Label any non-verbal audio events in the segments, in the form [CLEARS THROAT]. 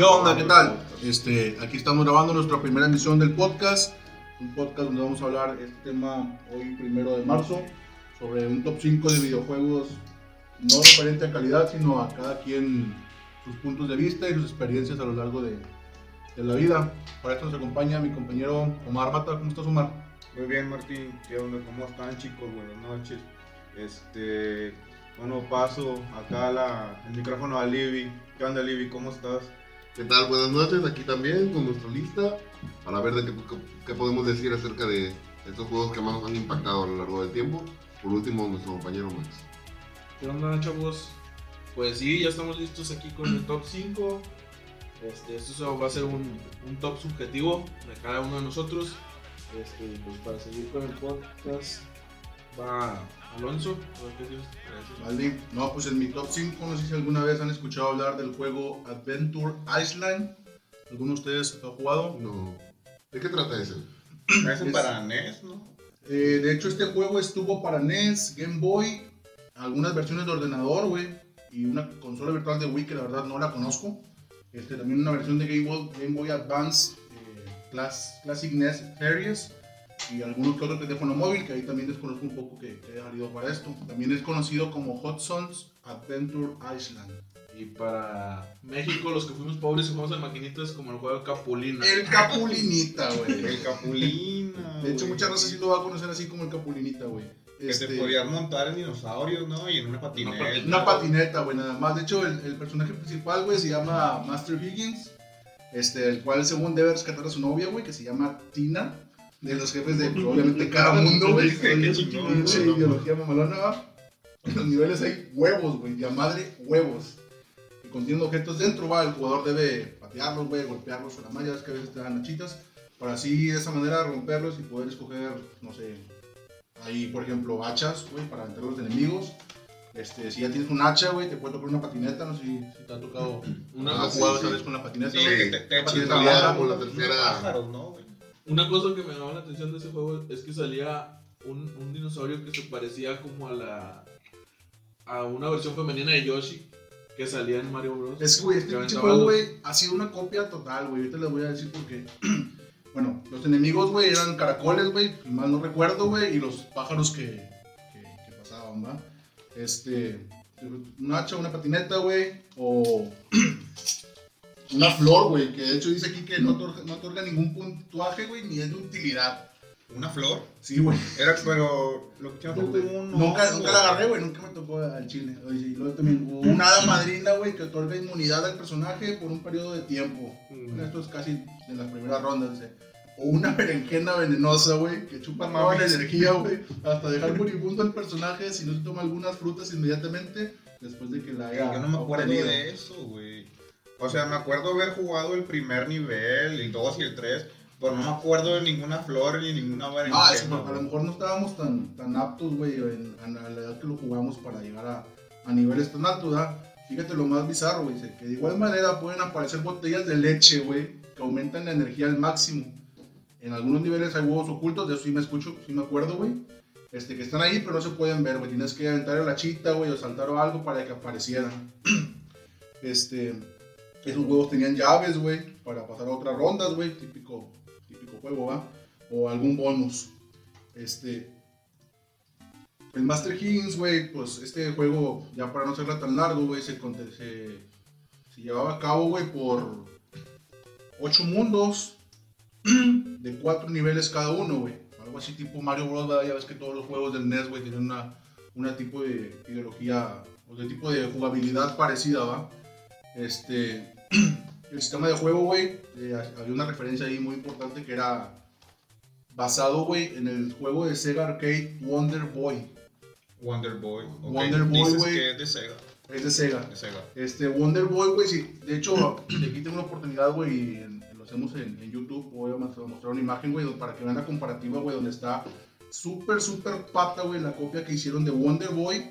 ¿Qué onda? ¿Qué tal? Este, aquí estamos grabando nuestra primera emisión del podcast. Un podcast donde vamos a hablar este tema hoy, primero de marzo, sobre un top 5 de videojuegos no referente a calidad, sino a cada quien sus puntos de vista y sus experiencias a lo largo de, de la vida. Para esto nos acompaña mi compañero Omar Mata. ¿Cómo estás, Omar? Muy bien, Martín. ¿Qué onda? ¿Cómo están, chicos? Buenas noches. Este, bueno, paso acá la, el micrófono a Libby. ¿Qué onda, Libby? ¿Cómo estás? ¿Qué tal? Buenas noches, aquí también con nuestra lista para ver qué, podemos decir acerca de estos juegos que más nos han impactado a lo largo del tiempo. Por último, nuestro compañero Max. ¿Qué onda, chavos? Pues sí, ya estamos listos aquí con el top 5. Este, esto va a ser un, un top subjetivo de cada uno de nosotros. Este, pues para seguir con el podcast va Alonso. a ver qué tienes para decir. Vale. No, pues en mi top 5, no sé si alguna vez han escuchado hablar del juego Adventure Island. ¿Alguno de ustedes ha jugado? No. ¿De qué trata ese? Ese Es- para NES, ¿no? Eh, de hecho, este juego estuvo para NES, Game Boy, algunas versiones de ordenador, güey, y una consola virtual de Wii que la verdad no la conozco. Este, también una versión de Game Boy, Game Boy Advance, eh, Class- Classic NES Series, y algunos que otro teléfono móvil, que ahí también desconozco un poco que, que haya salido para esto. También es conocido como Hot Sons Adventure Island. Y para México, los que fuimos pobres y jugamos en maquinitas como el juego Capulina. El Capulinita, güey. [LAUGHS] El Capulina. De hecho, muchas veces sí lo va a conocer así como el Capulinita, güey. Que Este, te podías montar en dinosaurios, ¿no? Y en una patineta. patineta. Una patineta, güey, nada más. De hecho, el, el personaje principal, güey, se llama Master Higgins. Este, el cual, según debe rescatar a su novia, güey, que se llama Tina. De los jefes de, pues, obviamente, cada mundo, güey. Pinche ideología mamalona, va. En los niveles hay huevos, güey, de a madre huevos. Y contienen objetos dentro, va. El jugador debe patearlos, güey, golpearlos con las mallas, que a veces te dan hachitas. Para así, de esa manera, romperlos y poder escoger, no sé, ahí, por ejemplo, hachas, güey, para aventar a los enemigos. Este, si ya tienes un hacha, güey, te puede tocar una patineta, no sé si, si te ha tocado una Ah, ah, sí, con la patineta. Sí, que te, te larga, como la Una cosa que me llamó la atención de ese juego es que salía un, un dinosaurio que se parecía como a la a una versión femenina de Yoshi que salía en Mario Bros. Es que, güey, este pinche juego, güey, ha sido una copia total, güey. Ahorita les voy a decir por qué. [CLEARS THROAT] bueno, los enemigos, güey, eran caracoles, güey, mal no recuerdo, güey, y los pájaros que, que, que pasaban, ¿va? Este, un hacha, una patineta, güey, o [CLEARS THROAT] una flor, güey, que de hecho dice aquí que no otorga, no otorga ningún puntuaje, güey, ni es de utilidad. Una flor. Sí, güey. Era, pero lo que No, un. Nunca, nunca la agarré, güey, nunca me tocó al chile. Oye, y luego también hubo una hada madrina, güey, que otorga inmunidad al personaje por un periodo de tiempo. Mm. Esto es casi en las primeras rondas, dice. O una berenjena venenosa, güey, que chupa toda la energía, güey, hasta dejar moribundo al personaje si no se toma algunas frutas inmediatamente después de que la haya Yo no me acuerdo de eso, güey. O sea, me acuerdo haber jugado el primer nivel, el 2 y el 3, pero no me acuerdo de ninguna flor ni ninguna berenjena. Ah, a lo mejor no estábamos tan, aptos, güey, a la edad que lo jugamos para llegar a, a niveles tan altos, ¿verdad? Fíjate lo más bizarro, güey, que de igual manera pueden aparecer botellas de leche, güey, que aumentan la energía al máximo. En algunos niveles hay huevos ocultos, de eso sí me escucho, sí me acuerdo, güey. Este, que están ahí, pero no se pueden ver, güey. Tienes que aventar la chita, güey, o saltar o algo para que aparecieran. [CLEARS THROAT] Este, esos huevos tenían llaves, güey, para pasar a otras rondas, güey, típico, típico juego, ¿va? O algún bonus. Este, el Master Higgins, güey, pues este juego, ya para no hacerla tan largo, güey, se, se, llevaba a cabo, güey, por ocho mundos [CLEARS THROAT] de cuatro niveles cada uno, güey. Algo así tipo Mario Bros. ¿verdad? Ya ves que todos los juegos del NES, güey, tienen una, una tipo de ideología o de tipo de jugabilidad parecida, ¿va? Este, [CLEARS THROAT] el sistema de juego, güey, eh, había una referencia ahí muy importante que era basado, güey, en el juego de Sega Arcade Wonder Boy. Wonder Boy. Wonder Boy, güey. que es de Sega. Es de Sega. De Sega. Este, Wonder Boy, güey, sí. De hecho, [CLEARS THROAT] aquí tengo una oportunidad, güey, lo hacemos en, en YouTube. Voy a mostrar mostrar una imagen, güey, para que vean la comparativa, güey, donde está súper, súper pata, güey, la copia que hicieron de Wonder Boy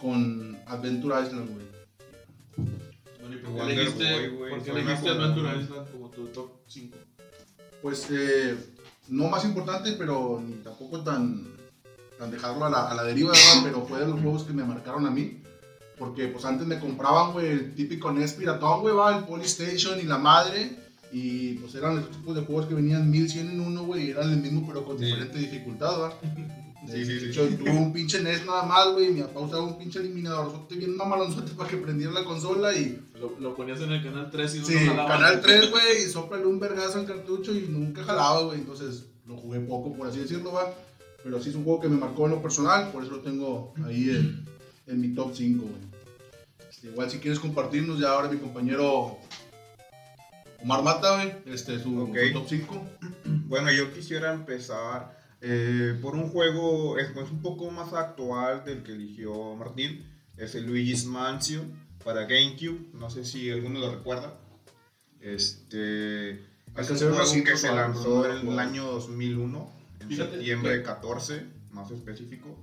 con Adventure Island, güey. Bueno, ¿y por qué elegiste, Boy, por qué elegiste Adventure Island como tu top 5? Pues, eh, no más importante, pero ni tampoco tan, tan dejarlo a la, a la deriva, ¿verdad? pero fue de los juegos que me marcaron a mí. Porque pues antes me compraban, güey, el típico NES piratón, güey, va, el Polystation y la madre. Y pues eran los tipos de juegos que venían 1100 en uno, güey, y eran el mismo pero con Sí. diferente dificultad, ¿va? [LAUGHS] Sí, sí, De sí. hecho, tuve un pinche NES nada más, güey, y mi papá usaba un pinche eliminador bien mamalonzote para que prendiera la consola y... Lo, lo ponías en el canal 3 y no Sí, jalaba. Canal 3, güey, y sóplale un vergazo al cartucho y nunca jalaba, güey. Entonces lo jugué poco, por así decirlo, va. Pero sí es un juego que me marcó en lo personal, por eso lo tengo ahí en, en mi top 5, güey. Este, igual si quieres compartirnos ya ahora mi compañero Omar Mata, güey, este, su, Ok. su top 5. Bueno, yo quisiera empezar eh, por un juego, es, es un poco más actual del que eligió Martín, es el Luigi's Mansion para GameCube, no sé si alguno lo recuerda. Este, es un juego que se lanzó en el año 2001, en Fíjate septiembre que- 14, más específico.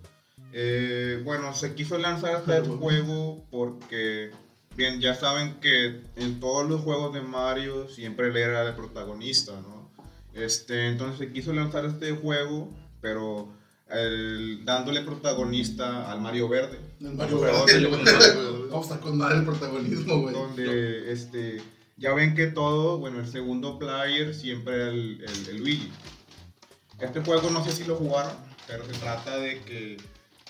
Eh, bueno, se quiso lanzar este Pero, juego porque, bien, ya saben que en todos los juegos de Mario siempre él era el protagonista, ¿no? Este, entonces quiso lanzar este juego, pero el- dándole protagonista al Mario Verde. El Mario Verde. Vamos a con madre el protagonismo, güey. donde este, ya ven que todo, bueno, el segundo player siempre era el, el- el Luigi. Este juego no sé si lo jugaron, pero se trata de que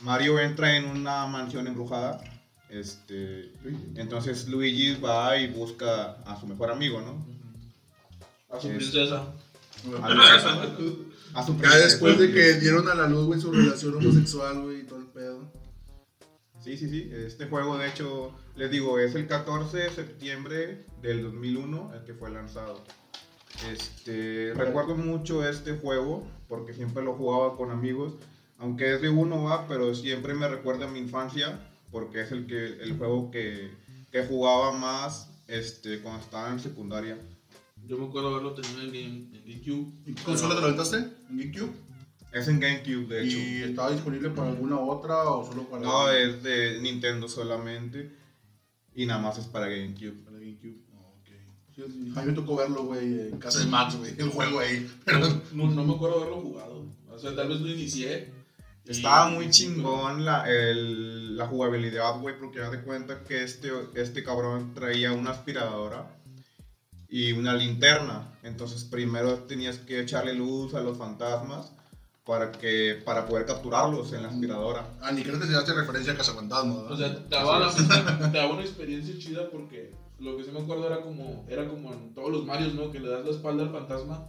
Mario entra en una mansión embrujada. Este, entonces Luigi va y busca a su mejor amigo, ¿no? A su Es- princesa. A, Luigi- a su Ya después de que dieron a la luz, güey, su relación homosexual, güey, y todo el pedo. Sí, sí, sí. Este juego, de hecho, les digo, es el 14 de septiembre del 2001 el que fue lanzado. Este, recuerdo mucho este juego porque siempre lo jugaba con amigos, aunque es de uno va, pero siempre me recuerda a mi infancia porque es el que el juego que, que jugaba más este, cuando estaba en secundaria. Yo me acuerdo haberlo tenido en, Game- en GameCube. ¿Y qué consola te lo aventaste? ¿En GameCube? Es en GameCube, de hecho. ¿Y estaba disponible para alguna otra o solo para No, es de Nintendo solamente y nada más es para GameCube. para GameCube? Ah, ok. Sí, sí, a mí me tocó verlo, güey, en casa de Max, güey, el juego ahí. [LAUGHS] Pero No, no me acuerdo haberlo jugado. O sea, tal vez lo inicié. y- Estaba muy chingón la, el- la jugabilidad, güey, porque ya de cuenta que este, este cabrón traía una aspiradora y una linterna. Entonces primero tenías que echarle luz a los fantasmas para, que, para poder capturarlos en la aspiradora. Ah, ni creo que se hace referencia a Cazafantasmas, ¿verdad? O sea, te daba, la- te [LAUGHS] daba una experiencia chida porque lo que sí me acuerdo era como, era como en todos los Marios, ¿no? Que le das la espalda al fantasma,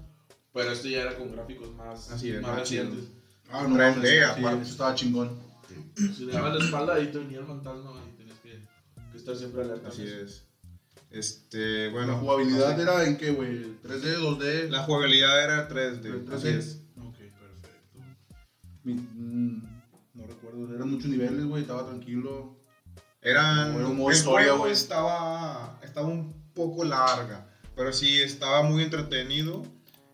pero este ya era con gráficos más, Así es, más más recientes. ah, no, 3D, mames, sí, aparte. eso estaba chingón. Si le dabas la espalda, ahí te venía el fantasma y tenías que, que estar siempre alerta. Así es. Este, bueno. ¿La jugabilidad así- era en qué, güey? ¿3D, 2D? La jugabilidad era 3D. 3D. Así es. Ok, perfecto. Mi- mm, no recuerdo, eran muchos niveles, güey, estaba tranquilo. Eran. Era un modo el historia, juego estaba, estaba un poco larga, pero sí estaba muy entretenido.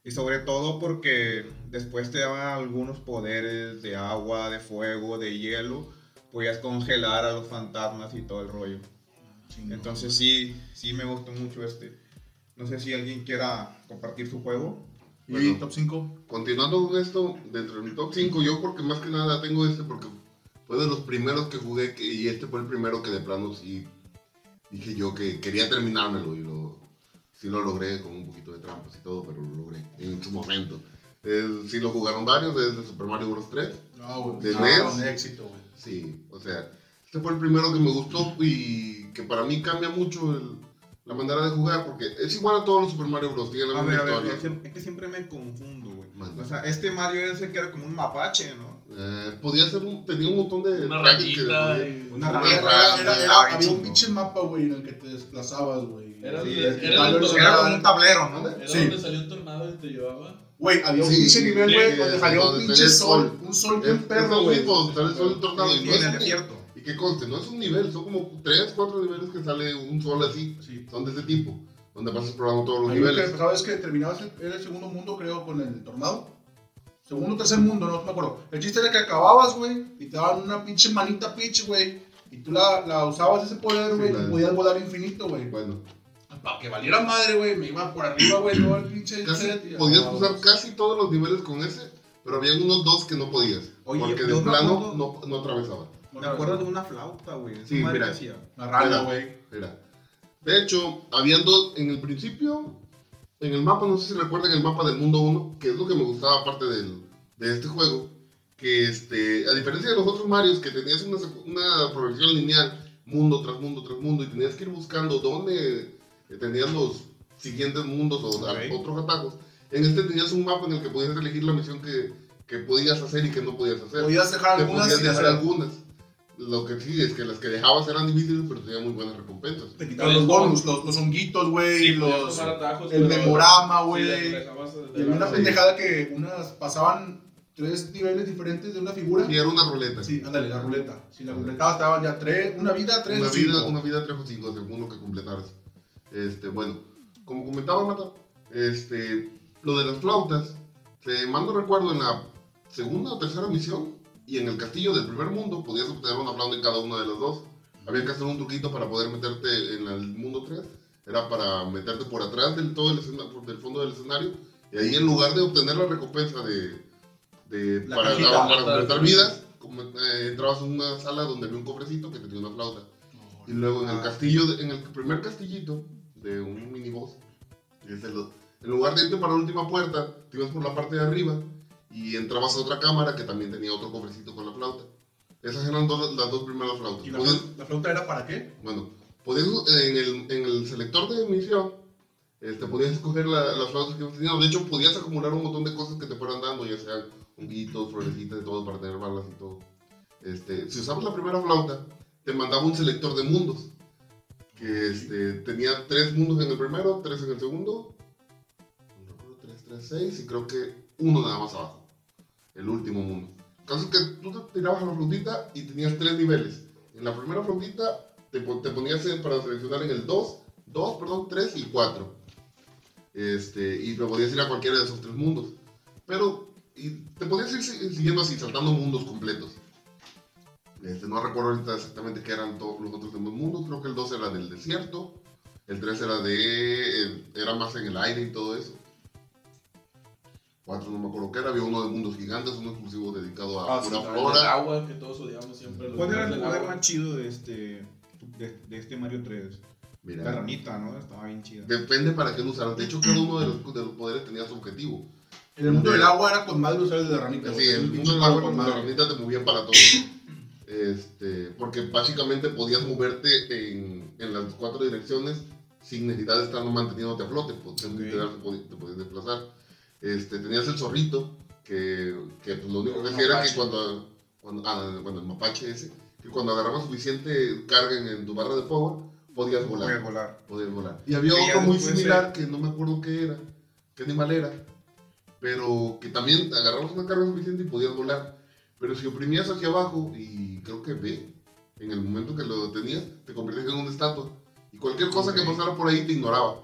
Y sobre todo porque después te daban algunos poderes de agua, de fuego, de hielo. Podías congelar a los fantasmas y todo el rollo. Chingón. Entonces sí, sí me gustó mucho este. No sé si alguien quiera compartir su juego. ¿Y Bueno. top 5? Continuando con esto, dentro de mi top 5, yo porque más que nada tengo este porque fue de los primeros que jugué que- y este fue el primero que de plano sí dije yo que quería terminármelo y lo, sí lo logré con un poquito de trampas y todo, pero lo logré en su momento. Eh, sí lo jugaron varios, desde Super Mario Bros. 3. No. ¿De no, NES? Un éxito, güey. Sí, o sea, este fue el primero que me gustó y que para mí cambia mucho el- la manera de jugar porque es igual a todos los Super Mario Bros. Tiene la A misma ver, a ver, historia. es que, es que siempre me confundo, güey. O sea, este Mario el que era como un mapache, ¿no? Eh, podía ser un, tenía un montón de Una que rayita y- Una Era- era- era- era- había un pinche mapa, güey, en el que te desplazabas, güey. Era Sí, el era era- Era como un tablero, ¿no? Era Sí. donde salió un tornado y te llevaba. Güey, había un Sí, pinche nivel, güey, donde salía un pinche sol. Un sol bien perro, güey. el sol en tornado. Y, no es un- y que conste, no es un nivel, son como 3, 4 niveles que sale un sol así. Sí. Son de ese tipo, donde vas explorando todos los Ahí lo que niveles. ¿Sabes que terminabas el, el segundo mundo, creo, con el tornado? Segundo o tercer mundo, no me acuerdo. El chiste era que acababas, güey, y te daban una pinche manita pitch, güey. Y tú la, la usabas ese poder, güey, y podías volar infinito, güey. Bueno, Para que valiera madre, güey, me iba por arriba, güey, todo el pinche casi, set. y- podías ah, usar casi todos los niveles con ese, pero había unos dos que no podías. Oye, porque de plano no, no atravesaba. Me acuerdo de una flauta, güey. Sí, mira. La rana, güey. Mira. De hecho, habían dos, en el principio, en el mapa, no sé si recuerdan el mapa del mundo 1, que es lo que me gustaba aparte del, de este juego, que este, a diferencia de los otros Marios, que tenías una, una progresión lineal, mundo tras mundo tras mundo, y tenías que ir buscando dónde eh, tenías los siguientes mundos o otros atajos, en este tenías un mapa en el que podías elegir la misión que, que podías hacer y que no podías hacer. Podías dejar algunas podías y dejar hacer- algunas. Lo que sí es que las que dejabas eran difíciles, pero tenían muy buenas recompensas. Te quitaban los bonus, los, los honguitos, güey, Sí, los, podías tomar atajos, el memorama, güey. y había una Sí. pendejada que unas pasaban tres niveles diferentes de una figura. Y era una ruleta. Sí, ándale, la ruleta. Si la completabas estaban ya tres, una vida, tres una o cinco. vida, una vida tres o cinco, según lo que completaras. Este, bueno, como comentaba Mata, este, lo de las flautas, te mando recuerdo en la segunda o tercera misión y en el castillo del primer mundo podías obtener una flauta en cada una de las dos. Había que hacer un truquito para poder meterte en el mundo 3. Era para meterte por atrás del todo el escena- del fondo del escenario. Y ahí en lugar de obtener la recompensa de, de La para, cajita. para completar vidas, como, eh, entrabas en una sala donde había un cofrecito que tenía una flauta. Y luego en el Ah. castillo, de- en el primer castillito de un miniboss, en lugar de irte para la última puerta, te ibas por la parte de arriba y entrabas a otra cámara que también tenía otro cofrecito con la flauta. Esas eran dos- las dos primeras flautas. ¿Y la, Podías- flauta- la flauta era para qué? bueno, podías, eh, en, el, en el selector de misión, este, podías escoger la- las flautas que teniendo. De hecho, podías acumular un montón de cosas que te fueran dando, ya sean honguitos, florecitas y todo para tener balas y todo. Este, si usabas la primera flauta, te mandaba un selector de mundos. Que este, tenía tres mundos en el primero, tres en el segundo. No recuerdo, tres, tres, seis, y creo que uno nada más abajo. El último mundo. El caso es que tú te tirabas a la flautita y tenías tres niveles. En la primera flautita te, te ponías en- para seleccionar en el 2, 2, perdón, 3 y 4. Este, y te podías ir a cualquiera de esos tres mundos. Pero y te podías ir si- siguiendo así, saltando mundos completos. Este, no recuerdo ahorita exactamente qué eran todos los otros mundos. Creo que el 2 era del desierto. El 3 era de. eh, era más en el aire y todo eso. 4 no me acuerdo qué era. Había uno de mundos gigantes, uno exclusivo dedicado a Ah, sí, pura El del flora. agua, que todos odiamos siempre. ¿Cuál era el poder más chido de este, de, de este Mario 3? La Mira, ranita, ¿no? Estaba bien chida. depende para qué lo usaran. De hecho, cada uno de los, de los poderes tenía su objetivo. En el mundo del agua era con madre usar el de ranita. Sí, güey. el mundo del agua con la ranita te movían para todo. Este, porque básicamente podías moverte en, en las cuatro direcciones sin necesidad de estar manteniéndote a flote. pues, Ok. literal, te podías, te podías desplazar. Este, tenías el zorrito, que, que pues, lo único que hacía era que cuando, cuando, ah, bueno, el mapache ese, que cuando agarrabas suficiente carga en, en tu barra de power, podías volar. Podías volar. Podías volar. Y había otro muy similar que no me acuerdo qué era, qué animal era, pero que también agarrabas una carga suficiente y podías volar. Pero si oprimías hacia abajo y creo que B, en el momento que lo tenías, te convertías en una estatua. Y cualquier cosa que pasara por ahí te ignoraba.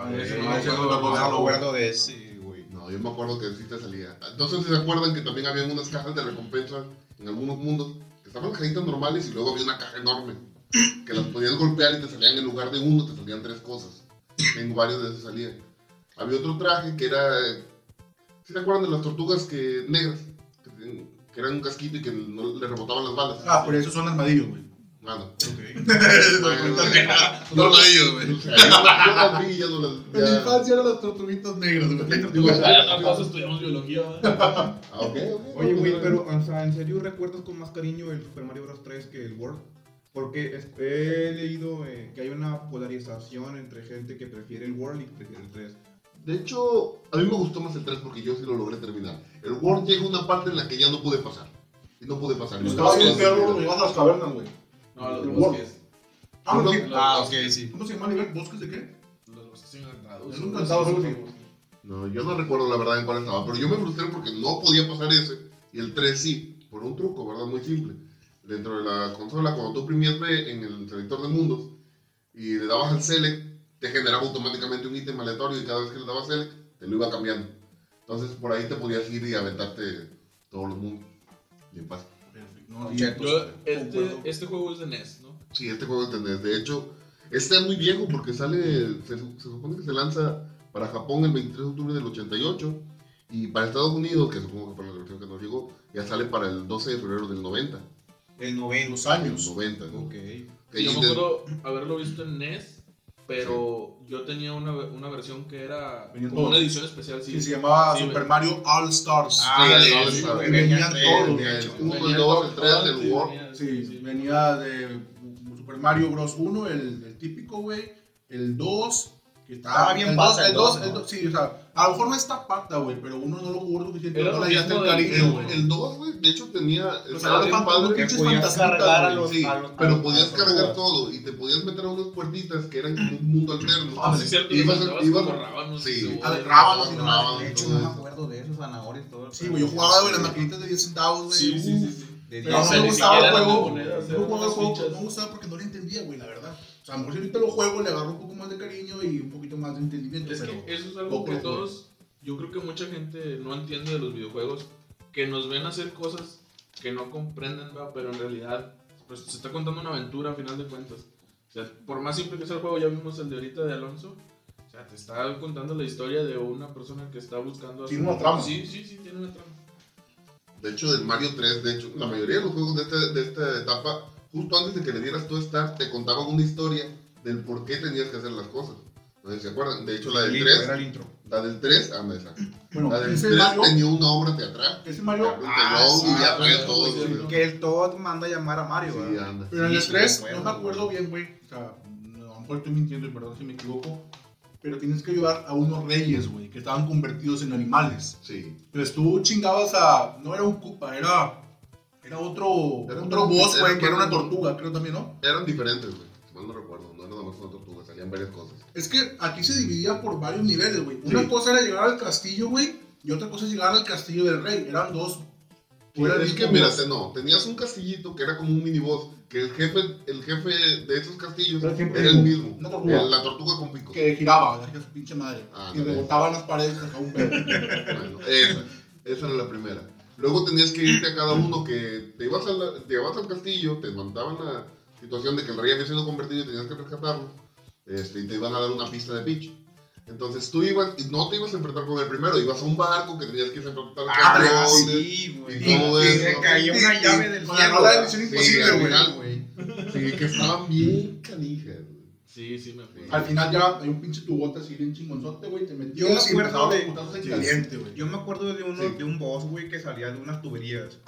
Acuerdo, acuerdo de ese, güey. No, yo me acuerdo que sí te salía. Entonces, ¿se acuerdan que también había unas cajas de recompensa en algunos mundos? Que estaban cajitas normales y luego había una caja enorme. Que las podías golpear y te salían en lugar de uno, te salían tres cosas. En varios de esos salían. Había otro traje que era. ¿Sí se acuerdan de las tortugas que negras? Que eran un casquito y que no le rebotaban las balas. Ah, por eso son armadillos, güey. Mano. [LAUGHS] No armadillos, güey. [LAUGHS] Yo las vi y ya no las. En mi infancia eran los tortuguitos negros, güey. Digo, Ya todos estudiamos biología. Ah, ok, ok. Oye, güey, pero, o sea, ¿en serio recuerdas con más cariño el Super Mario Bros. 3 que el World? Porque es- he leído eh, que hay una polarización entre gente que prefiere el World y que prefiere el 3. De hecho, a mí me gustó más el 3 porque yo sí lo logré terminar. El World llega a una parte en la que ya no pude pasar. Y no pude pasar. Caballos del perro, güey, vas a las cavernas, güey. No, los El bosques. Ah, ¿no? no. Ah, ok, sí. ¿Cómo se llama nivel? ¿Bosques de qué? Los bosques encantados. Es un así. No, yo no recuerdo la verdad en cuál estaba. Pero yo me frustré porque no podía pasar ese. Y el 3 sí. Por un truco, ¿verdad? Muy simple. Dentro de la consola, cuando tú oprimías B en el selector de mundos y le dabas al select, te generaba automáticamente un ítem aleatorio y cada vez que le dabas select, te lo iba cambiando. Entonces por ahí te podías ir y aventarte todos los mundos. Bien fácil. No. Yo, este, este juego es de NES, ¿no? Sí, este juego es de NES. De hecho, este es muy viejo porque sale, se, se supone que se lanza para Japón el 23 de octubre del 88 y para Estados Unidos, que supongo que para la versión que nos llegó, ya sale para el 12 de febrero del 90. El 90. los años. 90, ¿no? Ok. Yo me acuerdo haberlo visto en NES, pero yo tenía una, una versión que era Venían como una edición especial, sí. Que se llamaba Sí, Super Mario All Stars. Ah, Sí, sí, sí, All-Star. güey, Y venían todos, uno, el dos, el tres, todo, el sí, World. venía- Sí, sí. venía de Super Mario Bros. 1, el, el típico, güey. El 2, que estaba, Estaba bien el pata 2, el el 2, dos, el ¿no? dos, sí, o sea, a lo mejor no está pata, güey, pero uno no lo jugó suficiente, no le el cariño, güey. El 2, güey, de hecho tenía. O sea, bien padre. que podías cargar a güey. los- Sí, a los- pero a- podías cargar todo y te podías meter a unas puertitas que eran como un mundo alterno. Ah, sí, es cierto, Ibas- como rábanos. sí. rábanos y Rábanos. De hecho, no me acuerdo de esos zanahorias y todo. Sí, güey, yo jugaba, güey, las maquinitas de 10 centavos, güey. Sí, sí, sí. Pero no me gustaba el juego. no me gustaba porque no lo entendía, güey, la verdad. O sea, a lo mejor si ahorita lo juego, le agarro un poco más de cariño y un poquito más de entendimiento. Es pero que eso es algo que todos, yo creo que mucha gente no entiende de los videojuegos, que nos ven hacer cosas que no comprenden, ¿verdad? pero en realidad pues, se está contando una aventura a final de cuentas. O sea, por más simple que sea el juego, ya vimos el de ahorita de Alonso, o sea, te está contando la historia de una persona que está buscando... Tiene una trama. Sí, sí, sí, tiene una trama. De hecho, del Mario 3, de hecho, la mayoría de los juegos de, este- de esta etapa, justo antes de que le dieras tu start, te contaban una historia del por qué tenías que hacer las cosas. No sé si se acuerdan. De hecho, la del El intro, 3, Era el intro. la del 3, ah, me exacto. Bueno, La del ese 3 Mario, tenía una obra teatral. ese Mario, Ah, Ah, sí, y ya ah, trae sí, todo. Que el Todd manda a llamar a Mario. Sí, anda. pero en el sí, 3, me no me acuerdo, bien, güey. O sea, no, a lo mejor estoy mintiendo y perdón si me equivoco. Pero tienes que ayudar a unos reyes, güey, que estaban convertidos en animales. Sí. Entonces tú chingabas a. No era un Koopa, era. Era otro. Era otro boss, güey, que era una un- tortuga, creo también, ¿no? Eran diferentes, güey. Mal no recuerdo, no era nada más una tortuga, salían varias cosas. Es que aquí se dividía por varios niveles, güey. Una Sí. cosa era llegar al castillo, güey, y otra cosa es llegar al castillo del rey. Eran dos. Era es que, mira, no, tenías un castillito que era como un miniboss, que el jefe, el jefe de esos castillos Era el mismo. Una tortuga. La tortuga con picos. Que giraba, la su pinche madre. Ah, y no, rebotaban las paredes y sacaba un pedo. [LAUGHS] Bueno, esa, esa era la primera. Luego tenías que irte a cada uno que te ibas, a la- te ibas al castillo, te mandaban la situación de que el rey había sido convertido y tenías que rescatarlo, este, y te iban a dar una pista de pitch. Entonces tú ibas, y no te ibas a enfrentar con el primero, ibas a un barco que tenías que enfrentar Ah, con campeones, sí, güey. y todo Y eso. se caía una llave del la cielo. ¿verdad? Misión Imposible, güey. Sí, que estaban bien canijas. Sí, sí, me acuerdo. Al final ya hay un pinche tubote así bien chingonzote, güey. Te Yo me acuerdo de- caliente, güey. Yo me acuerdo de uno, Sí. de un boss, güey, que salía de unas tuberías.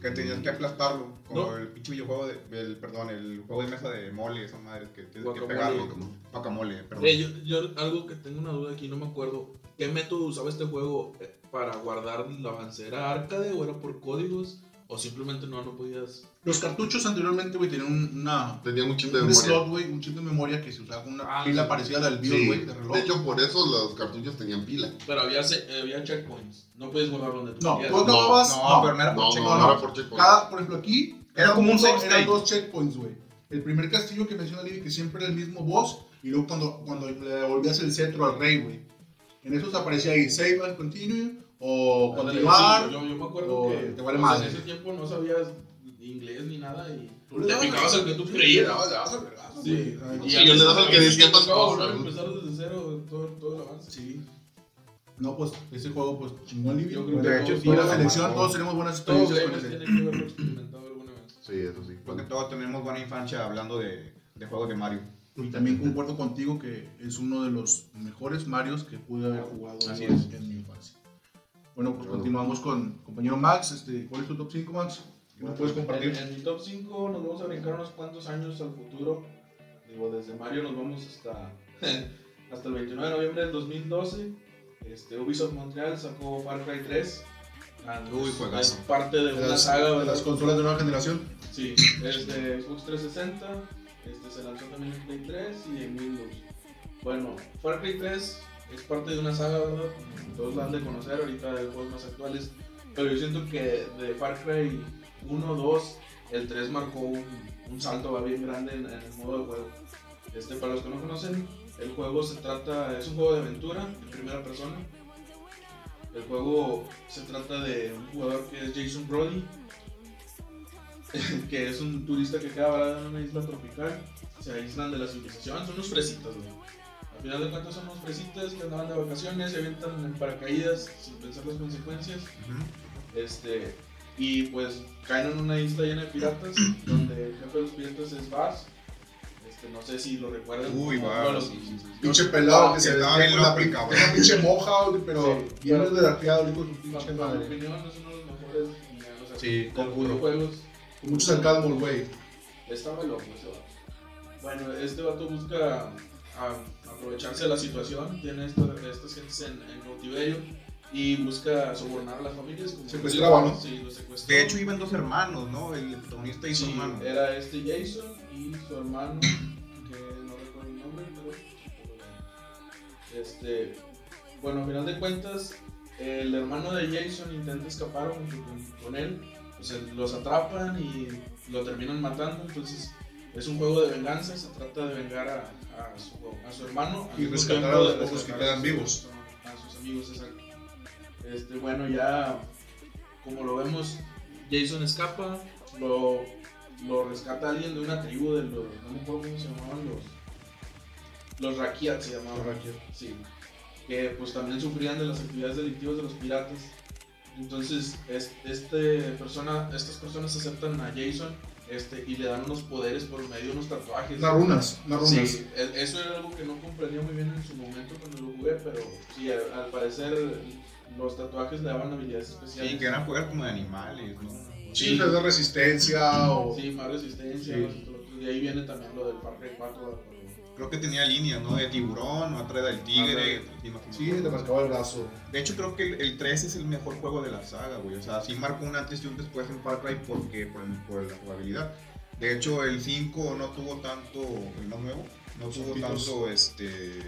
Que tenías que aplastarlo. Como No. el pinche videojuego de. El, perdón, el juego de mesa de mole, esa madre que tienes que pegarlo. como Guacamole, perdón. Eh, yo, yo algo que tengo una duda aquí, no me acuerdo. ¿Qué método usaba este juego eh, para guardar el avance? ¿Era arcade o era por códigos? ¿O simplemente no, no podías...? Los cartuchos anteriormente, güey, tenían un- una. Tenía un chip de Un memoria. slot, güey, un chip de memoria que se usaba con una Ah, pila sí. parecida a la del BIOS, Sí, güey, de reloj. de hecho por eso los cartuchos tenían pila. Pero había, había checkpoints. No podías guardar donde tú no, querías. tú acababas. No, pero no era por No, check. no, no, no era por checkpoint. Cada, por ejemplo, aquí. Era como un save Eran dos checkpoints, güey. El primer castillo que menciona Libby, que siempre era el mismo boss. Y luego cuando, cuando le devolvías el cetro al rey, güey. En esos aparecía ahí save and continue. O continuar. sí, yo, yo me acuerdo o que te vale pues, madre. en ese tiempo no sabías inglés ni nada y Tú le picabas al que tú sí, creías. le dabas- le dabas al vergazo, Sí, Sí, yo le daba al que decía más cosas, empezar desde cero todo, todo el avance. Sí. No, pues ese juego, pues chingón. Yo creo que De hecho, sí, lo selección, todos tenemos buenas Todos experiencias con ese. que haberlo experimentado alguna vez. Sí, eso sí. Creo que todos tenemos buena infancia hablando de, de juegos de Mario. Y también concuerdo contigo que es uno de los mejores Marios que pude haber jugado Así en, es. en mi infancia. Bueno, pues continuamos con compañero Max. Este, ¿Cuál es tu top 5, Max? ¿Qué nos puedes En, compartir? en mi top 5 nos vamos a brincar unos cuantos años al futuro. Digo, desde Mario nos vamos hasta, [LAUGHS] hasta el 29 de noviembre del 2012. Este, Ubisoft Montreal sacó Far Cry 3. Ah, Uy, es- juegazo. Es parte de De una las, saga, de las consolas de nueva generación. Sí, es de Xbox 360, este, se lanzó también en Play 3 y en Windows. Bueno, Far Cry 3 es parte de una saga, ¿verdad? Todos la han de conocer ahorita de los juegos más actuales, pero yo siento que de Far Cry 1, 2, el 3 marcó un, un salto va bien grande en, en el modo de juego. Este, para los que no conocen, el juego se trata, es un juego de aventura en primera persona. El juego se trata de un jugador que es Jason Brody, [LAUGHS] que es un turista que queda varado en una isla tropical. Se aíslan de la civilización, son unos fresitas, güey. Al final de cuentas son unos fresitas que andaban de vacaciones, se avientan en paracaídas sin pensar las consecuencias. Este, Y pues caen en una isla llena de piratas, [CLEARS THROAT] donde el jefe de los piratas es Bass. Este, no sé si lo recuerdan. Uy, sí, sí, sí. Pinche pelado que se bien con la cabrón. una pinche moja, pero Sí. bien desgraciado, de su pinche mi madre. opinión, es uno de los mejores o sea, Sí, de los concuerdo. videojuegos. Con muchos sarcasmos, güey. Está muy loco ese vato. Bueno, este vato busca a- aprovecharse de la situación, tiene esto- estas gentes en, en cautiverio y busca sobornar a las familias. como Secuestraba, ¿no? Sí, lo secuestró. De hecho, iban dos hermanos, ¿no? El protagonista y su Sí, hermano. era este Jason y su hermano, que no recuerdo el nombre, pero... Este, bueno, al final de cuentas, el hermano de Jason intenta escapar junto con, con él, pues los atrapan y lo terminan matando, entonces es un juego de venganza, se trata de vengar a, a su, a su hermano Y rescatar a los pocos que quedan a vivos. A sus amigos, exacto. Este, bueno, ya como lo vemos, Jason escapa, lo, lo rescata alguien de una tribu de los, no me acuerdo cómo se llamaban los, los Rakiat se llamaban. Rakiat. Sí, que pues también sufrían de las actividades delictivas de los piratas. Entonces, es- este persona, estas personas aceptan a Jason este, y le dan unos poderes por medio de unos tatuajes. Unas runas, unas runas. Sí, e- eso era algo que no comprendía muy bien en su momento cuando lo jugué, pero sí, al, al parecer los tatuajes le daban habilidades especiales. Sí, que eran juegos como de animales, ¿no? Sí, Sí. de resistencia o. Sí, más resistencia, Sí. y ahí viene también lo del Far Cry 4. Creo que tenía líneas, ¿no? De tiburón, otra del tigre. sí, no, Sí, te marcaba el brazo. De hecho, creo que el, el 3 es el mejor juego de la saga, güey. O sea, sí marcó un antes y un después en Far Cry porque, por, por la jugabilidad. De hecho, el 5 no tuvo tanto, el más nuevo, no tuvo tanto este,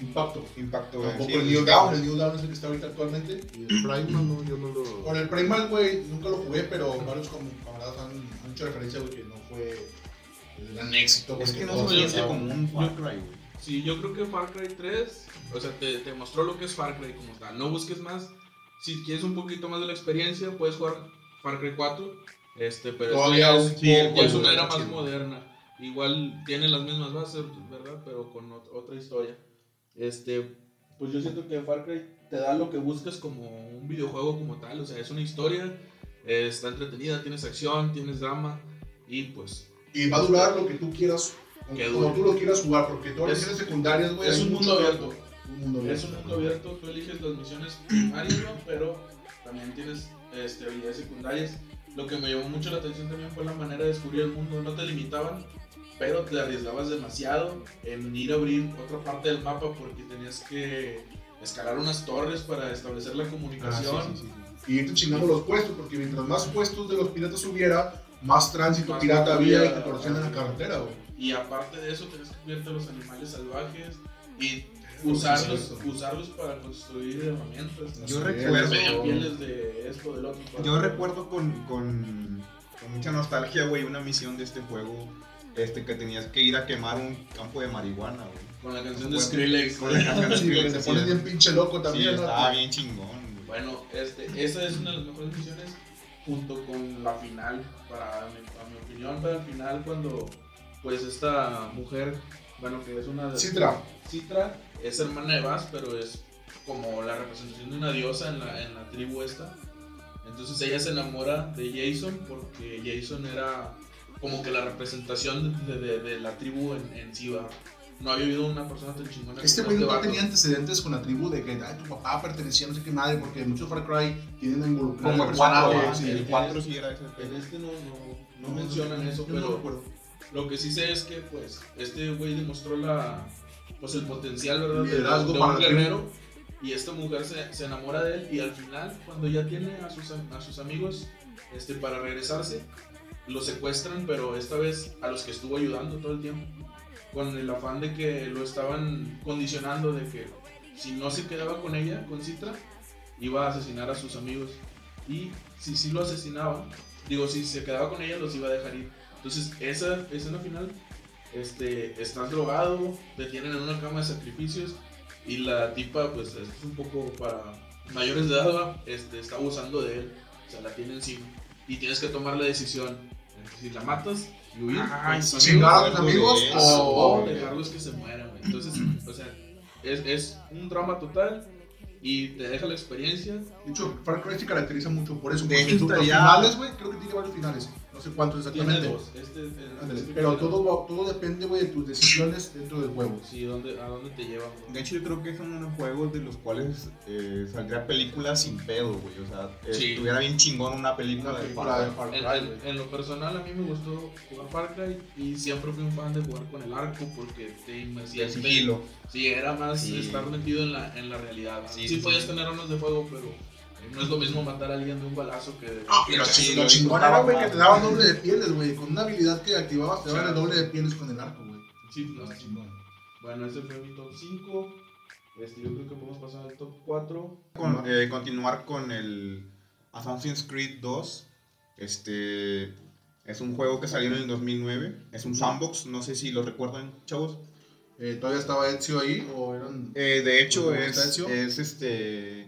Impacto. impacto Tampoco sí, el New Down, el New Down es el que está ahorita actualmente. Y el Primal, no, yo no lo. Con el Primal, güey, nunca lo jugué, pero varios camaradas han, hecho referencia, güey, que no fue el gran éxito. Es güey, que no se pensaban. como un Far Cry, güey. Sí, yo creo que Far Cry 3, o sea, te, te mostró lo que es Far Cry como tal. No busques más. Si quieres un poquito más de la experiencia, puedes jugar Far Cry 4. Este, pero Todavía esta un es, sí, es una era más más chido. moderna. Igual tiene las mismas bases, ¿verdad? Pero con ot- otra historia. Este, pues yo siento que Far Cry te da lo que buscas como un videojuego como tal. O sea, es una historia, eh, está entretenida, tienes acción, tienes drama y pues Y va a durar lo que tú quieras, Que como tú lo quieras jugar, porque todas las Es- misiones secundarias, güey. es un mundo abierto. Un mundo abierto. Es un mundo abierto, tú eliges las misiones primarias, pero también tienes este, habilidades secundarias. Lo que me llamó mucho la atención también fue la manera de descubrir el mundo. No te limitaban, pero te arriesgabas demasiado en ir a abrir otra parte del mapa porque tenías que escalar unas torres para establecer la Ah, sí, comunicación. sí, sí, sí. Y irte chingando los puestos, porque mientras más puestos de los piratas hubiera, más tránsito Más pirata había y te torcían en la carretera, güey. Y aparte de eso, tenías que cubrirte a los animales salvajes y usarlos, usarlos para construir herramientas. Yo recuerdo- de esto, del otro. Yo recuerdo con, con, con mucha nostalgia, güey, una misión de este juego este, que tenías que ir a quemar un campo de marihuana, güey. Con la canción de Skrillex. con la canción de Sí, Skrillex, te pones es. bien pinche loco Sí, también. ¿no? estaba bien chingón, güey. Bueno, este, esa es una de las mejores misiones junto con la final, para mi, a mi opinión, para el final cuando pues esta mujer, bueno, que es una de... Citra. Citra es hermana de Bass, pero es como la representación de una diosa en la, en la tribu esta. Entonces ella se enamora de Jason porque Jason era como que la representación de, de- de la tribu en, en sí, ¿va? No había habido una persona tan chingona Este güey no vato. tenía antecedentes con la tribu de que ay, tu papá pertenecía a no sé qué madre, porque muchos Far Cry tienen a involucrar Como a el 4, personajes. sí, y- el 4 sí era ese En este no, no, no mencionan eso, pero lo que sí sé es que pues este güey demostró la pues el potencial verdad de, Liderazgo de para un guerrero y esta mujer se, se enamora de él y al final cuando ya tiene a sus, a sus amigos este para regresarse lo secuestran pero esta vez a los que estuvo ayudando todo el tiempo con el afán de que lo estaban condicionando de que si no se quedaba con ella con Citra iba a asesinar a sus amigos. Y si sí lo asesinaba digo si se quedaba con ella los iba a dejar ir. Entonces esa escena final este, estás drogado, te tienen en una cama de sacrificios y la tipa, pues es un poco para mayores de edad, este, está abusando de él, o sea, la tiene encima y tienes que tomar la decisión si la matas y huir Ay, con a amigos, o- dejarlos que se mueran, güey. Entonces, o sea, es, es un drama total y te deja la experiencia. De hecho, Far Cry se caracteriza mucho por eso. De hecho, los finales, güey, creo que tiene varios finales. No sé cuántos exactamente. Este, Ándale, específico Pero todo, todo depende, güey, de tus decisiones dentro del juego. Sí, ¿dónde, ¿a dónde te llevan? De hecho, yo creo que son unos juegos de los cuales eh, saldría película sin pedo, güey. O sea, eh, Sí. estuviera bien chingón una película Una de Far de. Far En, Cry, en- lo personal a mí me gustó jugar Far Cry y siempre fui un fan de jugar con el arco porque te Y hacía el sigilo. Sí, era más Sí. estar metido en la, en la realidad. Sí, Sí, sí, podías tener armas de fuego, pero no es lo mismo matar a alguien de un balazo que de... Ah, lo, Sí, lo chingón era, güey, que te daban doble de pieles, güey. Con una habilidad que activabas, te daban el doble de pieles con el arco, güey. Sí, no, Estaba sí. chingón. Bueno, ese fue mi top 5. Este, yo creo que podemos pasar al top 4. Con- eh, continuar con el Assassin's Creed 2. Este es un juego que salió en el 2009. Es un sandbox, no sé si lo recuerdan, chavos. Eh, ¿Todavía estaba Ezio ahí o eran...? Eh, de hecho, ¿Cómo es, es este.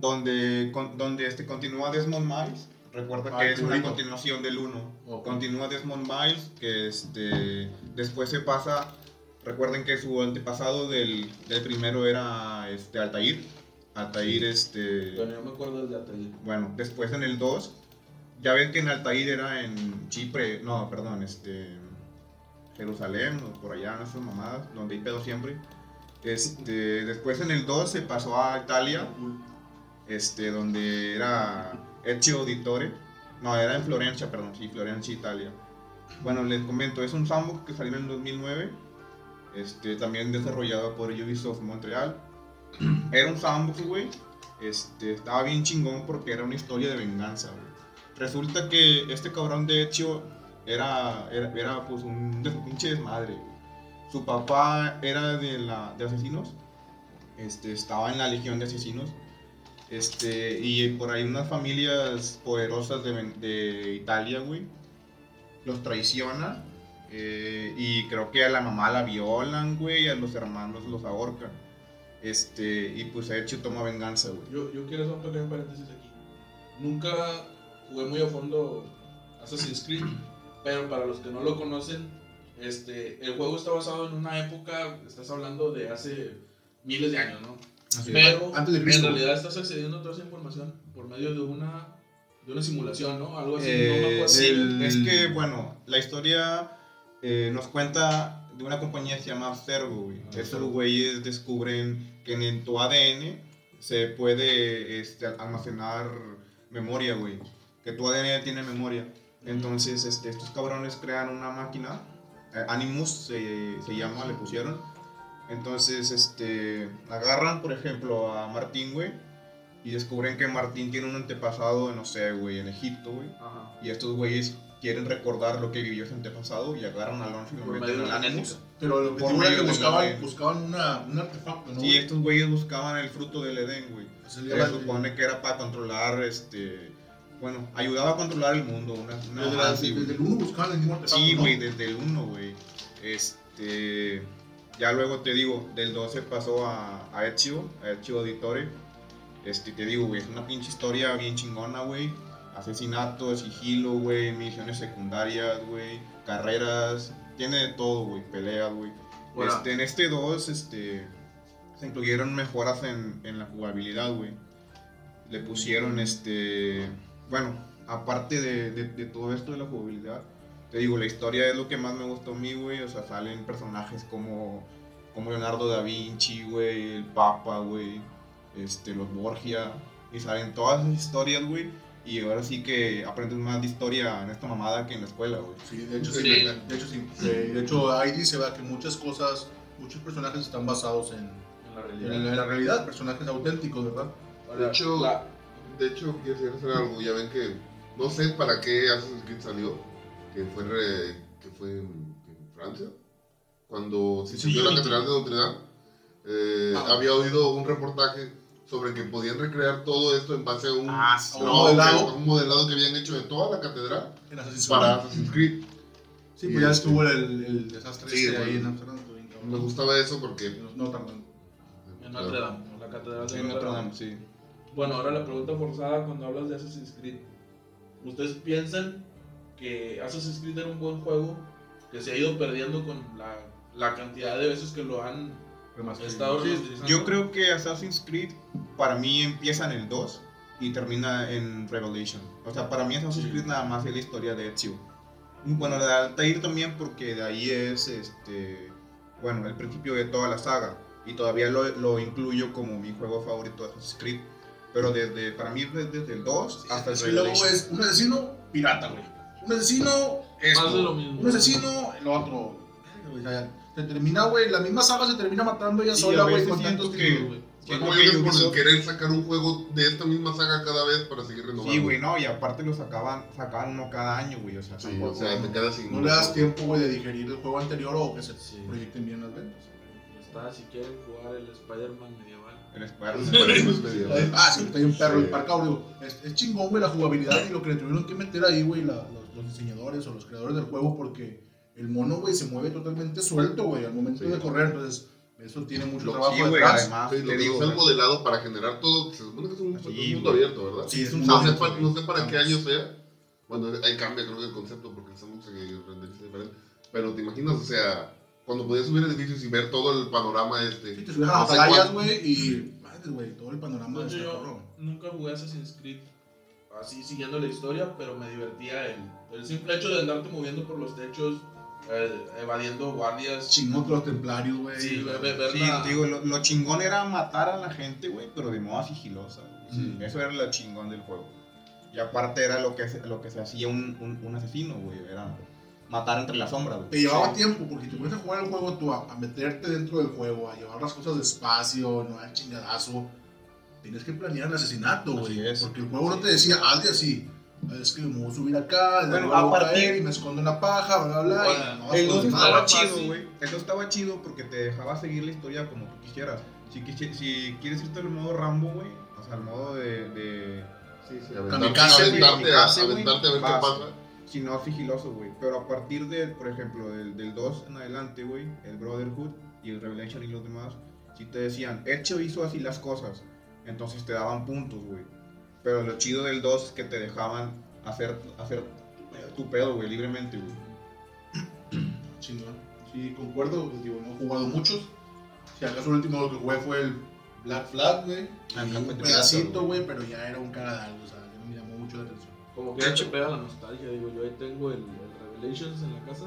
Donde, con- donde este continúa Desmond Miles. Recuerda Ah, que es una continuación del 1. Ok. Continúa Desmond Miles, que este, después se pasa. Recuerden que su antepasado del, del primero era este, Altair. Altair, este. Bueno, yo me acuerdo del de Atalir. Bueno, después en el 2, ya ven que en Altair era en Chipre, no, perdón, este, Jerusalén, o por allá, en esas mamadas, donde hay pedo siempre. Este, después en el 2 se pasó a Italia, este, donde era Ezio Auditore, no, era en Florencia, perdón, sí, Florencia, Italia. Bueno, les comento, es un sandbox que salió en el 2009, este, también desarrollado por Ubisoft Montreal. [CLEARS THROAT] Era un sandbox, güey, este, estaba bien chingón porque era una historia de venganza, güey. Resulta que este cabrón de hecho era, era, era, pues un des- pinche desmadre, güey. Su papá era de, la, de asesinos, este, estaba en la legión de asesinos, este, y por ahí unas familias poderosas de, de Italia, güey, los traiciona, eh, y creo que a la mamá la violan, güey, y a los hermanos los ahorcan. Este, y pues Ezio toma venganza, güey. Yo, yo quiero hacer un pequeño paréntesis aquí. Nunca jugué muy a fondo Assassin's Creed, pero para los que no lo conocen, este, el juego está basado en una época, estás hablando de hace miles de años, ¿no? Así, Pero antes de en realidad estás accediendo a toda esa información por medio de una, de una simulación, ¿no? Algo así, no me Eh, sí, El- es que, bueno, la historia eh, nos cuenta de una compañía que se llama Abstergo, güey. Ah, Estos güeyes descubren que en tu ADN se puede este, almacenar memoria, güey. Que tu ADN tiene memoria. Entonces, este, estos cabrones crean una máquina, eh, Animus se, se llama, le pusieron. Entonces, este, agarran, por ejemplo, a Martín, güey, y descubren que Martín tiene un antepasado, no sé, güey, en Egipto, güey. Y estos güeyes quieren recordar lo que vivió su antepasado y agarran a Alonso y lo Por meten en Animus. Pero lo que Por medio que buscaban, buscaban una, un artefacto, ¿no? Sí, estos güeyes buscaban el fruto del Edén, güey. Se le Se supone que era para controlar, este... Bueno, ayudaba a controlar el mundo, una, una Desde, así, desde el uno buscaban el mismo artefacto. Sí, ¿no? güey, desde el 1, güey. Este. Ya luego te digo, del 12 pasó a, a Ezio, a Ezio Auditore. Este, te digo, güey, es una pinche historia bien chingona, güey. Asesinatos, sigilo, güey, misiones secundarias, güey, carreras, tiene de todo, güey, peleas, güey. Bueno. Este, en este 2, este, se incluyeron mejoras en, en la jugabilidad, güey. Le pusieron, este, bueno, aparte de, de- de todo esto de la jugabilidad, te digo, la historia es lo que más me gustó a mí, güey. O sea, salen personajes como, como Leonardo da Vinci, güey, el Papa, güey, este, los Borgia, y salen todas esas historias, güey. Y ahora sí que aprendes más de historia en esta mamada que en la escuela, güey. Sí, de hecho sí. Sí. De hecho sí. De hecho ahí dice va, que muchas cosas, muchos personajes están basados en, En la en realidad. la, en la realidad, personajes auténticos, ¿verdad? De hecho, la- De hecho, quiero decir hacer algo. Ya ven que no sé para qué Assassin's Creed salió, que fue, re- que fue en, en Francia, cuando se Sí, la. Catedral de Notre Dame. eh, Ah. Había oído un reportaje sobre que podían recrear todo esto en base a un, Ah, sí. Un modelado. que- un modelado que habían hecho de toda la catedral para Creed. Assassin's Creed. Sí, pues ya estuvo el, el desastre Sí, este bueno. ahí en Amsterdam. Me gustaba eso porque... No tardan. en Notre Dame, en la catedral de En Notre Dame. Dame, sí. Bueno, ahora la pregunta forzada cuando hablas de Assassin's Creed. ¿Ustedes piensan que Assassin's Creed era un buen juego que se ha ido perdiendo con la, la cantidad de veces que lo han Estaba Sí, yo creo que Assassin's Creed para mí empieza en el 2 y termina en Revelation. O sea, para mí Assassin's Sí. Creed nada más es la historia de Ezio. Bueno, de Altair también porque de ahí es este bueno, el principio de toda la saga y todavía lo, lo incluyo como mi juego favorito de Assassin's Creed. Pero desde para mí desde, desde el 2 hasta el Revelation. es un asesino pirata, güey. Un asesino esto. Más de lo mismo. Un asesino el otro. Se termina, güey, la misma saga se termina matando ella Sí, sola, güey, con tantos títulos, güey. Que por el querer sacar un juego de esta misma saga cada vez para seguir renovando. Sí, güey, no, y aparte lo sacaban, sacaban uno cada año, güey, o sea, Sí, o sea, te quedas sin. No le das tiempo, güey, de digerir el juego anterior o que se Sí. proyecten bien las ventas. Está, si quieren jugar el Spider-Man medieval. el Spider-Man. Spider-Man [LAUGHS] medieval. Ah, sí, está bien perro Sí. el parque. Es, es chingón, güey, la jugabilidad y lo que le tuvieron que meter ahí, güey, la- los, diseñadores o los creadores del juego, porque el mono, güey, se mueve totalmente suelto, güey, al momento Sí. de correr. Entonces, eso tiene mucho Lo- trabajo Sí, detrás. además, Sí, lo digo, que es modelado para generar todo. Se supone que es un, Sí, un mundo abierto, ¿verdad? Sí, es un No sé, mundo, pa- güey. no sé para qué año sea. Bueno, ahí cambia creo que el concepto porque estamos en renderizar diferente. Pero te imaginas, o sea, cuando podías subir edificios y ver todo el panorama este. Sí, te subías a las No güey, y, madre, güey, todo el panorama De hecho, está yo nunca jugué Assassin's Creed así siguiendo la historia, pero me divertía el, el simple hecho de andarte moviendo por los techos, eh, evadiendo guardias. Chingón los templarios, güey. Sí, ve- ve- ver Sí, la- digo, lo, lo chingón era matar a la gente, güey, pero de modo sigilosa. Sí. Eso era lo chingón del juego. Y aparte era lo que, se- lo que se hacía un, un, un asesino, güey, era matar entre las sombras, güey. Te llevaba tiempo, porque si te pones a jugar el juego tú, a, a meterte dentro del juego, a llevar las cosas despacio, no al chingadazo, tienes que planear el asesinato, güey. Porque el juego no te decía, hazle así. Es que me voy a subir acá, Bueno, a partir- y me escondo en la paja, bla, bla, bla. Bueno, El pues, 2 nada. estaba chido, güey. El 2 estaba chido porque te dejaba seguir la historia como tú quisieras. Si, si quieres irte al modo Rambo, güey, o sea, al modo de, de Sí, sí, aventarte, Kamikaze, aventarte, kamikaze, güey, aventarte a ver qué pasa. si no sigiloso, güey. Pero a partir de, por ejemplo, del, del 2 en adelante, güey, el Brotherhood y el Revelation y los demás, si te decían, Hecho hizo así las cosas, entonces te daban puntos, güey. Pero lo chido del 2 es que te dejaban hacer, hacer tu pedo, güey, libremente, güey. [CLEARS THROAT] Chingón. Sí, concuerdo, pues, digo, no he jugado muchos. Si acaso el último que jugué fue el Black Flag, güey. Ah, un pedacito, güey, pero ya era un cagadal, o sea, ya me llamó mucho la atención. Como que ya te hecho- pega la nostalgia, digo, yo ahí tengo el, el Revelations en la casa.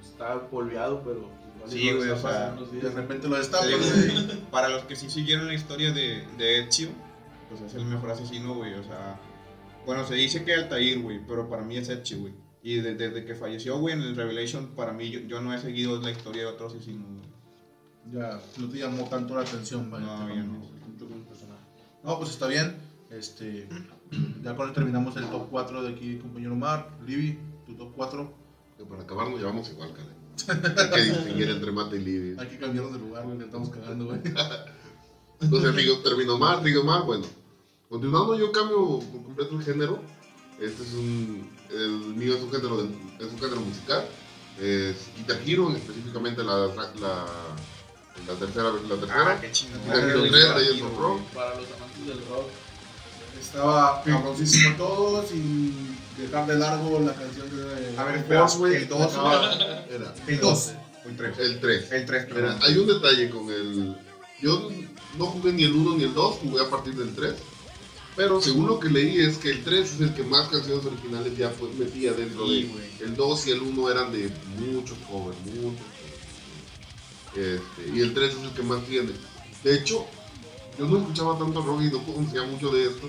Está polveado, pero Sí, güey, o sea, De repente lo digo, güey. [LAUGHS] Para los que sí siguieron la historia de, de Ezio, pues es el mejor asesino, güey. O sea, bueno, se dice que Altair, güey, pero para mí es Ezio, güey. Y de- desde que falleció, güey, en el Revelation, para mí, yo, yo no he seguido la historia de otro asesino, güey. Ya no te llamó tanto la atención, vaya. No, ya no. No, pues está bien. Este, [CLEARS THROAT] ya con él terminamos el top 4 de aquí, compañero Omar. Libby, tu top 4. Que para acabar nos llevamos igual, Kale. [LAUGHS] Hay que distinguir entre mate y libre. Hay que cambiarnos de lugar, güey, que estamos cagando, güey. [LAUGHS] Entonces Rigo terminó mal, Rigo mal, bueno. Continuando, yo cambio por completo el género. Este es un. El mío es un género, de- es un género musical. Es Guitar Hero, específicamente la, la, la tercera. La tercera. Ah, qué chingón. Guitar Hero güey, 3, divertido, Legends of Rock. güey. Para los amantes del rock. Estaba cabroncísimo todo, sin dejar de largo la canción de A ver, espera, el dos, Acaba- Era El 2. El 3. el 3. El 3, Mira, perdón. hay un detalle con el. Yo no jugué ni el 1 ni el 2, jugué a partir del 3. Pero según lo que leí es que el 3 es el que más canciones originales ya pues, metía dentro Sí, de. El 2 y el 1 eran de muchos covers, muchos covers. Este, y el 3 es el que más tiene. De hecho, yo no escuchaba tanto rock y no conocía mucho de esto.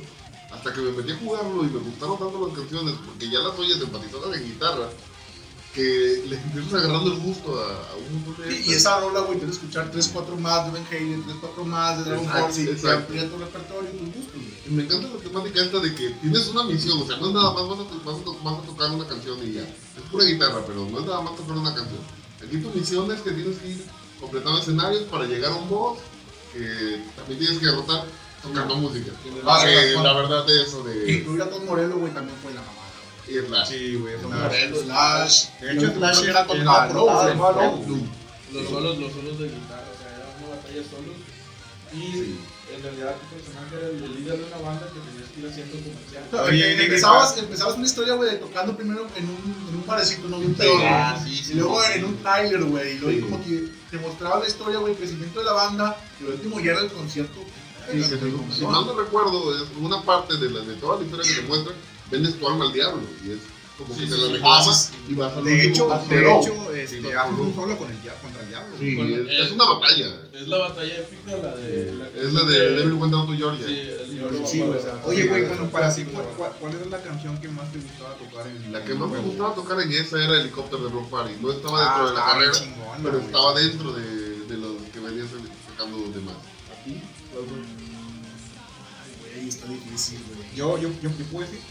Hasta que me metí a jugarlo y me gustaron tanto las canciones, porque ya las oyes empatizadas en guitarra, que le empiezas agarrando el gusto a, a un montón de Y, y esa rola, güey, tienes que escuchar 3, 4 más de Van Halen, 3, 4 más de Dragon Force y te amplía tu repertorio y tus gustos. Y me encanta la temática esta de que tienes una misión, o sea, no es nada más vas a, vas a vas a tocar una canción y ya. Es pura guitarra, pero no es nada más tocar una canción. Aquí tu misión es que tienes que ir completando escenarios para llegar a un boss que también tienes que derrotar tocando música. Ah, Que exacto. la verdad de eso de Incluir a Tom Morello, güey, también fue la mamada, güey. ir la... Sí, güey. Morello, Slash. De hecho, y Slash era es la. Bro. Los solos, los solos de guitarra, o sea, era una batalla solos. Y en realidad tu personaje era el líder de una banda que tenías que ir haciendo comercial. Oye, Em- empezabas, empezabas una historia, güey, de tocando primero en un, en un barecito, no bien peor, Ah, sí, sí, Y luego sí. en un trailer, güey. Y luego Sí. como que te mostraba la historia, güey, el crecimiento de la banda. Y lo último ya era el concierto. Sí, que te- si mal no recuerdo, es una parte de, la, de toda la historia que te muestran, vendes tu alma al diablo. Y es como Sí, que sí, te la sí. reclamas y vas al De último hecho, paso. de no. hecho, este, haces un solo con el, contra el diablo. Sí, Bueno, es, eh, es una batalla. Es la batalla épica, la de. La Es la de Devil Went Down to Sí, Georgia. el Sí, o sea, Oye, güey, bueno, para sí, ti, ¿cuál, era la canción que más te gustaba tocar en La que más me gustaba tocar en esa era Helicóptero de Rock Party. No estaba Ah, dentro de la carrera, chingona, pero güey. estaba dentro de, de los que venían sacando los demás. Aquí, Ay, está difícil, güey. Yo, yo, yo, yo puedo decir.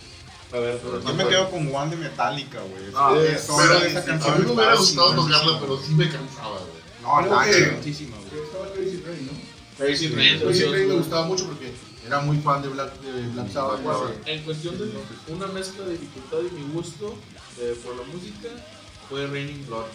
A ver, pero Yo me quedo con One de Metallica, güey. Ah, es- solo Pero de esa a canción mí me hubiera estaba gustado tocarla, pero sí me cansaba, güey. No, Creo estaba güey. Crazy Train, ¿no? Crazy Train, Crazy Train me gustaba mucho porque era muy fan de Black, de Black. Sabbath. En cuestión de una mezcla de dificultad y mi gusto eh, por la música, fue Raining Blood.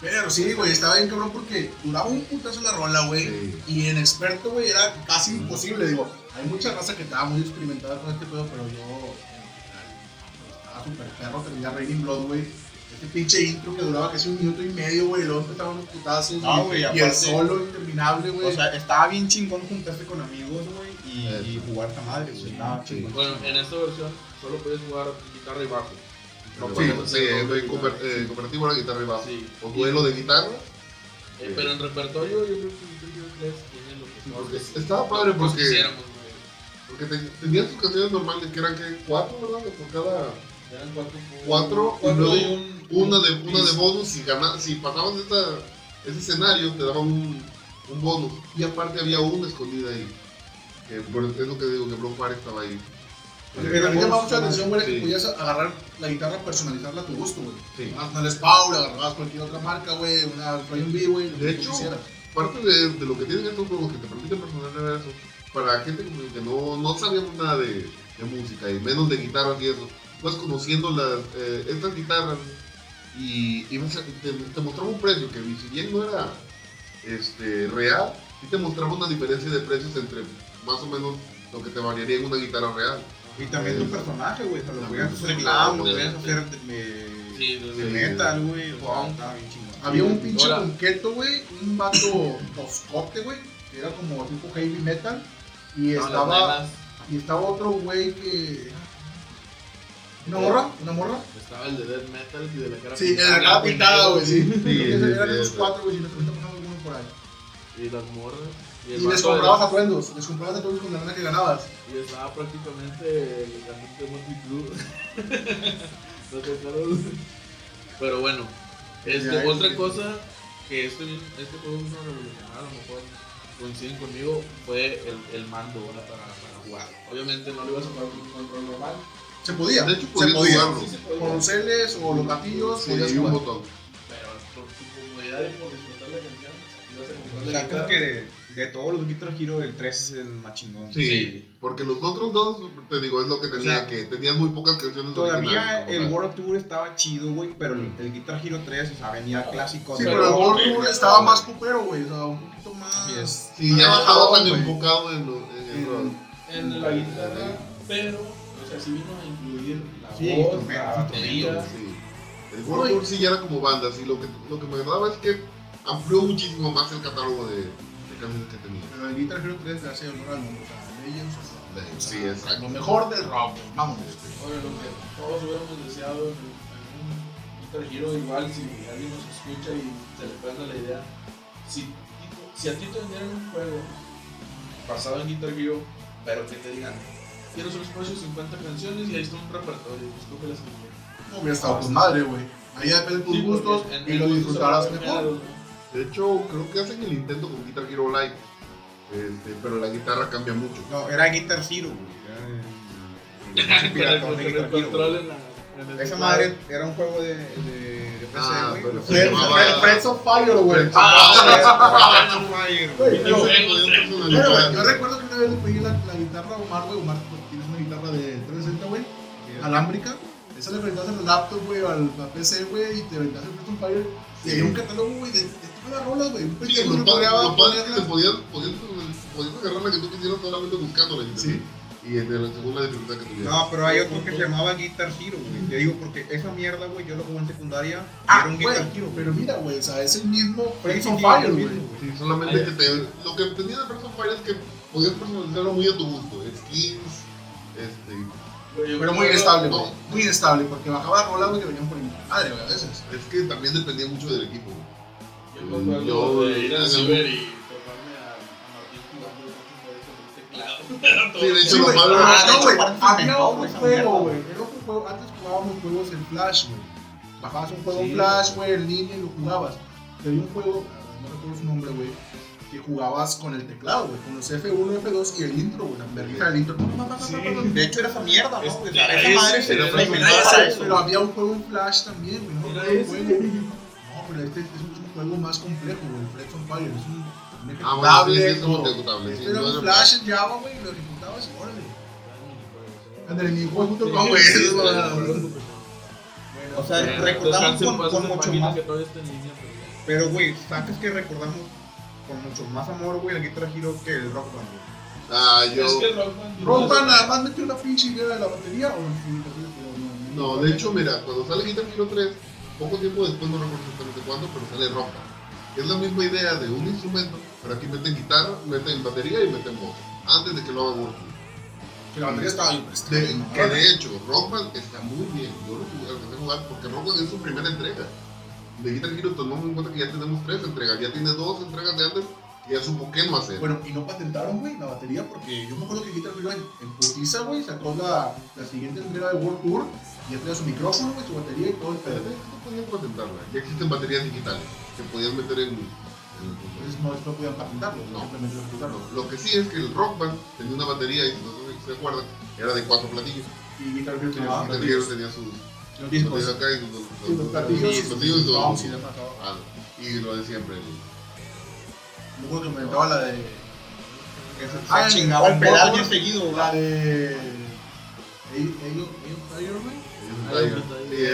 Pero sí, güey, estaba bien cabrón porque duraba un putazo la rola, güey. Sí. Y en experto, güey, era casi imposible. Digo, hay mucha raza que estaba muy experimentada con este pedo, pero yo eh, estaba súper perro. Terminé Raining Blood, güey. Este pinche intro que duraba casi un minuto y medio, güey. Luego empezaban los putazos. No, güey, y el solo interminable, güey. O sea, estaba bien chingón juntarse con amigos, güey, y, jugar esta madre, güey. Estaba Sí. chingón. Bueno, en esta versión solo puedes jugar guitarra y bajo. No Sí, sí, cooper- eh, cooperativo era guitarra y bajo. Sí. O duelo de guitarra. Eh, pero en repertorio yo creo que Guitar Hero 3 tiene lo que Porque estaba padre porque, quisiéramos, porque te- tenían sus canciones normales que eran que cuatro, ¿verdad? Por cada Eran cuatro, Cuatro, y cuatro luego y un, una de un una de bonus si ganas, si pasabas esta, ese escenario te daban un, un bonus y aparte había una escondida ahí. Que por- es lo que digo que Block Party estaba ahí. Lo que a mí me llamaba mucho la atención, güey, que podías agarrar la guitarra, personalizarla a tu gusto, güey. Sí. Una Les Paul, agarrabas cualquier otra marca, güey, una Flying B, güey, De hecho, quisieras. Parte de, de lo que tienen estos juegos que te permiten personalizar eso, para gente como que no, no sabíamos nada de, de música y menos de guitarras y eso, pues conociendo las, eh, estas guitarras y, y vas a- te, te mostraba un precio que si bien no era este, real, sí te mostraba una diferencia de precios entre más o menos lo que te variaría en una guitarra real. Y también tu personaje, güey, sea, lo podías hacer lo podías hacer de, de- de metal, güey. Había un pinche conqueto, güey, un vato toscote, güey, que era como tipo heavy metal. Y No, estaba, y estaba otro güey que. ¿Una morra? ¿Una morra? Estaba el de Death Metal y de la cara Sí, en la cara pintada, güey, sí. Eran esos cuatro, güey, si pasando alguno por ahí. Y las morras. Y les comprabas de- atuendos, les comprabas atuendos con la lana que ganabas. Y estaba prácticamente el cantante de Crue. No acuerdas? Pero bueno, este, Ya, otra cosa que este, este juego vino a revolucionar, a lo mejor coinciden conmigo, fue el, el mando ¿verdad? para, para jugar. Obviamente no lo ibas a jugar con un control normal. Se podía. De hecho, se podía. jugarlo. Sí se podía, Con los Ls o los gatillos, Sí, podías y un jugar. botón. pero por tu comodidad y por disfrutar la canción, ibas a comprar la guitarra. que de, todos los Guitar Hero, el 3 es el más chingón. Sí, Sí. porque los otros dos, te digo, es lo que tenía, O sea, que tenían muy pocas canciones Todavía el tal. World Tour estaba chido, güey, pero el, el Guitar Hero 3, o sea, venía clásico. Sí, pero el World Tour estaba más popero, güey. O sea, un poquito más. Sí, ya no más estaba tan enfocado en, lo- en el rol. en la guitarra, pero, o sea, sí vino a incluir la Sí, voz, instrumentos, la batería. Sí. El World Tour sí ya era como banda, sí, lo que, lo que me agradaba es que amplió muchísimo más el catálogo de, de canciones que tenía. Pero Guitar Hero 3 le hace honor al mundo. O sea, Legends. De- sea, sí, exacto. Lo mejor del rock. Vámonos. Ahora, lo que todos hubiéramos deseado en, Guitar Hero, igual si alguien nos escucha y se le pasa la idea, si, si a ti te vendieran un juego basado en Guitar Hero, pero que te digan, tienes un espacio de 50 canciones y ahí está un repertorio, pues escoge las que quieras. No hubiera estado con madre, güey. Ahí depende de tus Sí, porque gustos en- y lo disfrutarás mejor. De hecho, creo que hacen el intento con Guitar Hero Live, este, pero la guitarra cambia mucho. No, era Guitar Hero, güey. Era el- el [LAUGHS] el control en la- en el Esa madre era un juego de, de, Ah, Friends of Fire, güey. Friends of Ah, Fire, Yo- recuerdo que una vez le pedí la, la guitarra a Omar, güey. Omar pues, tiene una guitarra de 360, güey, alámbrica. Esa le aventaste al laptop, güey, al a PC, güey, y te aventaste el Freedom Fire. Y había un catálogo, güey, de, las rolas, güey. Un Sí, pendejo los no padres podía los padres que ponerla. te podían, podían podías agarrar la que tú quisieras solamente buscándola. y- Sí. Y en el, según la dificultad que tuvieras. No, pero hay otro que se llamaba Guitar Hero, güey. Te digo, porque esa mierda, güey, yo lo jugué en secundaria. Ah, era un güey, Guitar Hero. pero mira, güey, o sea, es el mismo on sí, Fire, güey. Sí, solamente que te, lo que tenía de of Fire es que podías personalizarlo muy a tu gusto. Skins, este. Pero muy inestable, No. Muy inestable, porque bajaba rola, güey, que venían por mi madre, güey, a veces. Es que también dependía mucho del equipo. güey. Yo me acuerdo Yo- de ir y a, a Martín jugando con el teclado. [LAUGHS] Era todo. Sí, de hecho, Sí, lo güey. malo Ah, no, güey. Había juego. Antes jugábamos juegos en Flash, güey. Bajabas un juego en Sí. Flash, güey, en línea y lo jugabas. Pero había un juego, no recuerdo su nombre, güey, que jugabas con el teclado, güey, con los F1, F2 y el intro, güey, la vergüenza del intro. Sí. De hecho, era esa mierda, ¿no? güey? era esa madre eso. Pero había un juego en Flash también, güey. No pero este es un, es un juego más complejo, güey. el Flex on Fire. Es un, un Ah, bueno, sí, ejecutable. sí, es un todo. ejecutable, sí, era no un Flash en Java, güey, y lo ejecutabas órale. Güey. Sí, eso es sí, verdad. sí. O sea, recordamos con, con mucho más. que todavía está en línea, pero güey, ¿sabes que recordamos con mucho más amor, güey, el Guitar Hero que el Rock Band, güey? Ah, yo. Es que Rock Band- Rock Band nada más metió una pinche idea de la batería o no? No, de hecho, mira, cuando sale Guitar Hero 3, poco tiempo después, no recuerdo exactamente cuándo, pero sale Band. Es la misma idea de un instrumento, pero aquí meten guitarra, meten batería y meten voz. Antes de que lo haga Warfield. Que la batería estaba bien. que de hecho, Rock Band está muy bien. Yo lo alcancé a jugar porque Rock Band es su primera entrega. De Guitar Hero tomamos en cuenta que ya tenemos tres entregas. Ya tiene dos entregas de antes y ya supo qué no hacer. Bueno, y no patentaron, güey, la batería porque yo me acuerdo que Guitar Hero en, en putiza, güey, sacó la, la siguiente entrega de World Tour ya tenía su micrófono, güey, su batería y todo el pedo. no podían patentarla. Ya existen baterías digitales que podías meter en, en el Entonces no, no podían patentarlo, No. simplemente ejecutarlo. Lo que sí es que el Rock Band tenía una batería y si no se acuerdan, era de cuatro platillos. Y Guitar Hero tenía Ah, Hero platillos. tenía sus Los discos. acá y sus, sus- Sí, los platillos y sus sus platillos y. ¿no? Ah, y lo de siempre. Me acuerdo que me aventaba la de... Que se, se Ah, chingaba el pedal bien seguido, La de... Ellos, ellos, ellos, güey.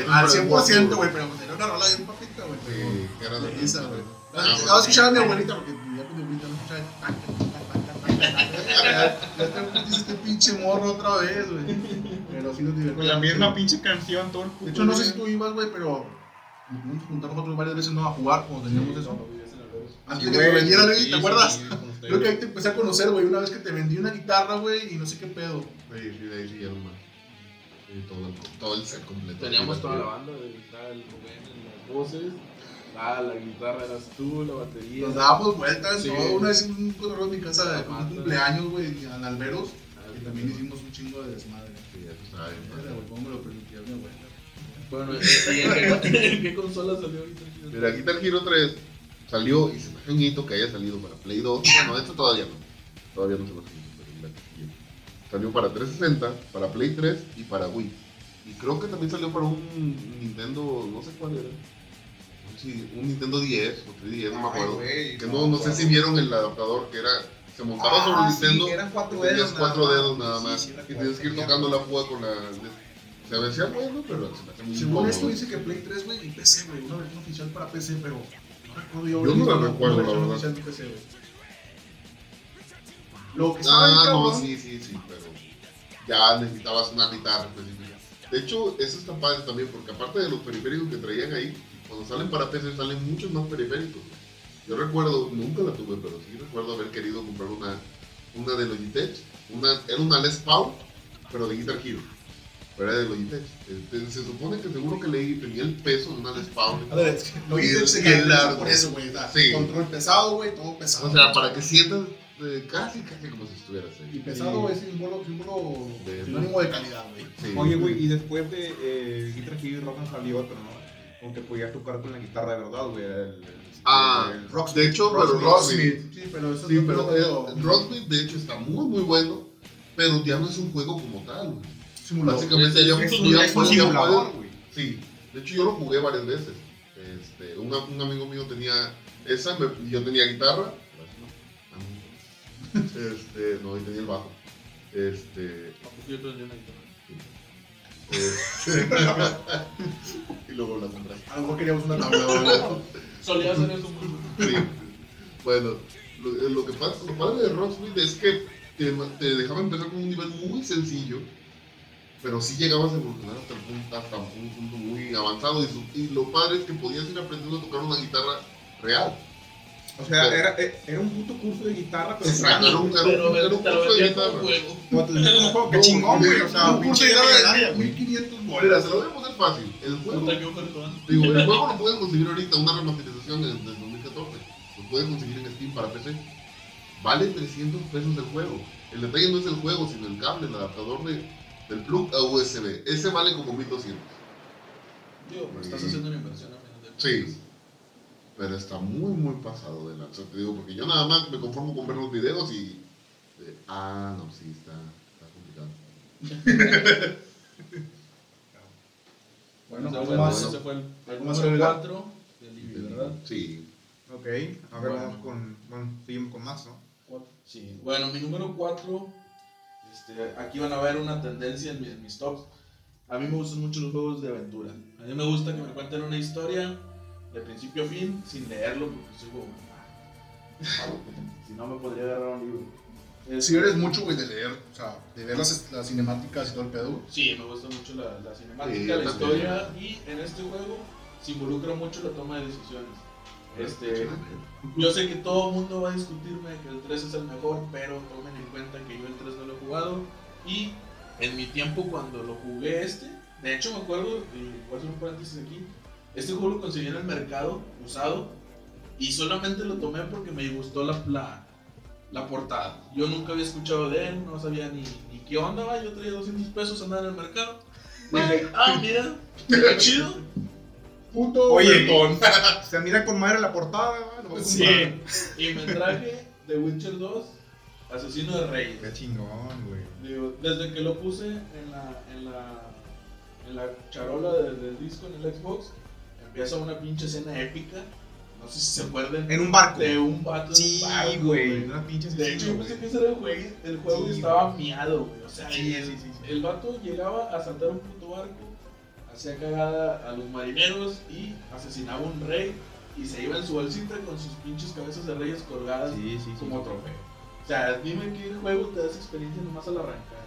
Al un 100%, güey, pero pues era una rola bien papita, güey. Sí, que era de esa, güey. Ah, Ahora bueno. escuchaba a mi abuelita porque ya con mi abuelita no escuchaba. este pinche morro otra vez, güey. Pero sí nos divertimos. La misma pinche canción, todo el De hecho, no sé si tú ibas, güey, pero nos pudimos juntar nosotros varias veces no a jugar cuando teníamos eso. Antes de que me vendieran, güey, ¿te acuerdas? Creo que ahí te empecé a conocer, güey, una vez que te vendí una guitarra, güey, y no sé qué pedo. Sí, sí, de ahí sí, ya Sí, todo, el, todo el set completo. Teníamos toda la banda, de estaba el Rubén en las voces, ah, la guitarra eras tú, la batería. Nos dábamos vueltas, Sí. todo. Una vez hicimos un cotorreo en mi casa de cumpleaños, güey, en Alberos. Y también hicimos un chingo de desmadre. Sí, ¿Cómo me lo permitía mi abuela? Bueno, ¿y en qué, [LAUGHS] en qué consola salió ahorita? Mira, Guitar Hero 3 salió y se me hace un hito que haya salido para Play 2. Bueno, esto todavía no. Todavía no se lo hace. Salió para 360, para Play 3 y para Wii. Y creo que también salió para un Nintendo, no sé cuál era. No sé si un Nintendo 10 o 3DS, no me acuerdo. que no, no sé si vieron el adaptador que era. Se montaba sobre el Nintendo. eran cuatro Tenías dedos. cuatro nada dedos nada Sí, más. sí, y tienes que ir tocando la púa con la. Se hacía bueno, pero se me hace muy Según esto dice que Play 3, güey, y PC, güey, una versión oficial para PC, pero no recuerdo yo. Yo no la recuerdo, la verdad. Lo que Ah, no, sí, sí, sí, pero ya necesitabas una guitarra específica. De hecho, eso está padre también, porque aparte de los periféricos que traían ahí, cuando salen para PC salen muchos más periféricos. Yo recuerdo, nunca la tuve, pero sí recuerdo haber querido comprar una, una de Logitech. Una, era una Les Paul, pero de Guitar Hero. Pero era de Logitech. Este, se supone que seguro que leí, tenía el peso de una Les Paul. A ver, es que lo Y hice el- se largo. por eso, güey. Sí. Control pesado, güey, todo pesado. O sea, para que sientas eh, casi, casi como si estuvieras Y ahí. pesado es símbolo, símbolo De- sinónimo de calidad, güey. Sí. Oye, güey, y después de eh, Guitar Hero y Rock salió otro, ¿no? Aunque podías tocar con la guitarra de verdad, güey. El, el- Ah, el- Rocksmith. De hecho, pero Rocksmith. Sí, pero eso Sí, es pero otro el Rocksmith de hecho está muy muy bueno, pero ya no es un juego como tal, güey. simulador. Básicamente ya, es ya un- es un simulador, fue- Sí, de hecho yo lo jugué varias veces. Este, un, un amigo mío tenía esa, me- y yo tenía guitarra. Ah. Este, no, y tenía el bajo. Este, Yo tenía una guitarra. este [LAUGHS] y luego la compré. A lo mejor queríamos una tabla. Solía hacer eso Sí. Bueno, Lo, lo que pasa, lo padre de Rocksmith es que te, te dejaba empezar con un nivel muy sencillo, pero sí llegabas a evolucionar hasta, el punto, hasta un punto muy avanzado. Y, su- y lo padre es que podías ir aprendiendo a tocar una guitarra real. O sea, era, era un puto curso de guitarra, pero Exacto, era un, un- Pero un curso de guitarra. como juego, No, chingón, güey. O Un sea, curso pinche de guitarra de güey. 1500 Mira, bolas. se lo voy a poner fácil. El juego, digo, el juego lo puedes conseguir ahorita, una remasterización del, del 2014. Lo puedes conseguir en Steam para PC. Vale 300 pesos el juego. El detalle no es el juego, sino el cable, el adaptador de, del plug a USB. Ese vale como 1200. Digo, pues, estás haciendo una inversión a final de Sí. Pero está muy, muy pasado de lanza, te digo, porque yo nada más me conformo con ver los videos y... eh, ah, no, sí, está, está complicado. [LAUGHS] Bueno, fue- más. ese fue el, el ¿Algo más que número agregar? 4 de Libby, ¿verdad? Sí. Ok, a ver, vamos con. Bueno, seguimos con más, ¿no? Cuatro. Sí. Bueno, mi número 4, este, aquí van a ver una tendencia en, mi- en mis tops. A mí me gustan mucho los juegos de aventura. A mí me gusta que me cuenten una historia de principio a fin sin leerlo porque como... ah, si no me podría agarrar un libro. Es- Si eres mucho, güey, de leer, o sea, de ver las, las cinemáticas y todo el pedo. güey. Sí, me gusta mucho la, la cinemática, Sí, la historia y en este juego se involucra mucho la toma de decisiones. Este, yo sé que todo el mundo va a discutirme que el 3 es el mejor, pero tomen en cuenta que yo el 3 no lo he jugado y en mi tiempo cuando lo jugué este, de hecho me acuerdo, y voy a hacer un paréntesis aquí, este juego lo conseguí en el mercado usado y solamente lo tomé porque me gustó la, la, la portada. Yo nunca había escuchado de él, no sabía ni, ni qué onda, va, yo traía 200 pesos andaba en el mercado. Dije, ah, mira, qué chido. Puto Oye, bretón. [LAUGHS] Se mira con madre la portada, ¿va? Lo voy a Sí, y me traje The Witcher 2, Asesino de Reyes. Qué chingón, güey. Digo, desde que lo puse en la, en la, en la charola de- del disco en el Xbox, empieza una pinche escena épica. No sé si se acuerdan. En un barco. De un vato. Sí, un barco, güey. Una pinche De hecho, yo pensé que güey. ese era el juego, el juego Sí, y estaba miado, güey. O sea, Sí, el, sí, sí, sí. el vato llegaba a saltar un puto barco, hacía cagada a los marineros y asesinaba a un rey y se iba en su bolsita con sus pinches cabezas de reyes colgadas Sí, sí, sí. como trofeo. O sea, dime qué juego te da esa experiencia nomás al arrancar.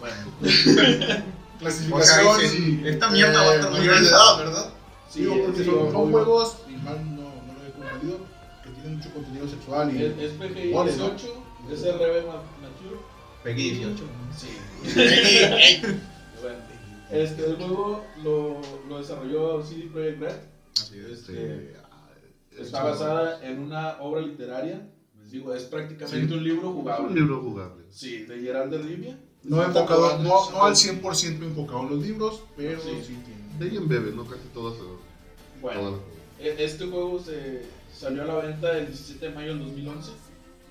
Bueno, [LAUGHS] Clasificación. O sea, dices, esta mierda va a estar muy bien. edad, ¿verdad? Sí, Digo, porque sí, son, son juegos, y mal no, no lo he comprendido, que tienen mucho contenido sexual y. Es, es PGI Gol, ¿no? 18, es RB ma- Mature. Peggy 18. Sí. este, el juego lo, lo desarrolló CD Projekt Red. Así es. Este, Sí. está basada en una obra literaria. Les digo, es prácticamente Sí. un libro Es jugable. un libro jugable. Sí, de Gerald de Rivia. No enfocado, no, no al 100% enfocado en los libros, pero Sí. sí, tiene. De ahí en bebé, ¿no? Casi todas. Bueno, todas e- este juego se salió a la venta el 17 de mayo del 2011.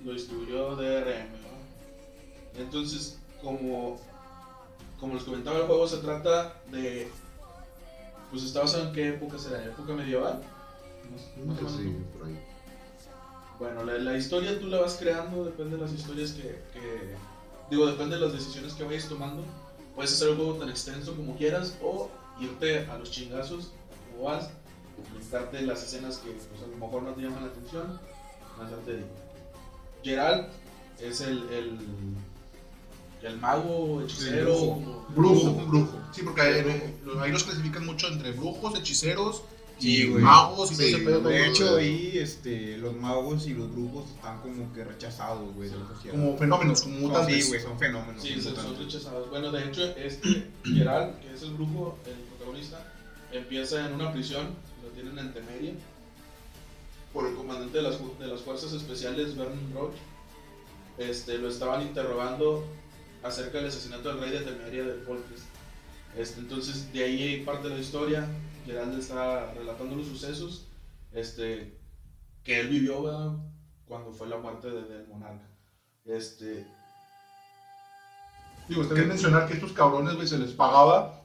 Lo distribuyó DRM. ¿no? Entonces, como, como les comentaba, el juego se trata de. Pues está basado en qué época será, época medieval. Más- más o Sí, menos. por ahí. Bueno, la, la historia tú la vas creando, depende de las historias que, que- Digo, depende de las decisiones que vayas tomando. Puedes hacer el juego tan extenso como quieras o irte a los chingazos como vas, inventarte las escenas que pues, a lo mejor no te llaman la atención. Más ya te digo. Geralt es el, el, el mago, hechicero. brujo. Brujo, brujo. Sí, porque ahí, ahí los clasifican mucho entre brujos, hechiceros Sí, güey. magos y Sí, pedo. De hecho, ahí este, los magos y los brujos están como que rechazados, güey, de la sociedad. Como fenómenos, como mutantes. sí, güey, son fenómenos. Sí, son se- son rechazados. Bueno, de hecho, este Geralt, que es el brujo, el protagonista, empieza en una prisión, lo tienen en Temeria, por el comandante de las, de las fuerzas especiales, Vernon Roach. Este, lo estaban interrogando acerca del asesinato del rey de Temeria del Folkest. Este, entonces, de ahí parte de la historia. Geralt está relatando los sucesos este, que él vivió ¿verdad? cuando fue la muerte de- del monarca. Este, Digo, está bien mencionar que estos cabrones, güey, se les pagaba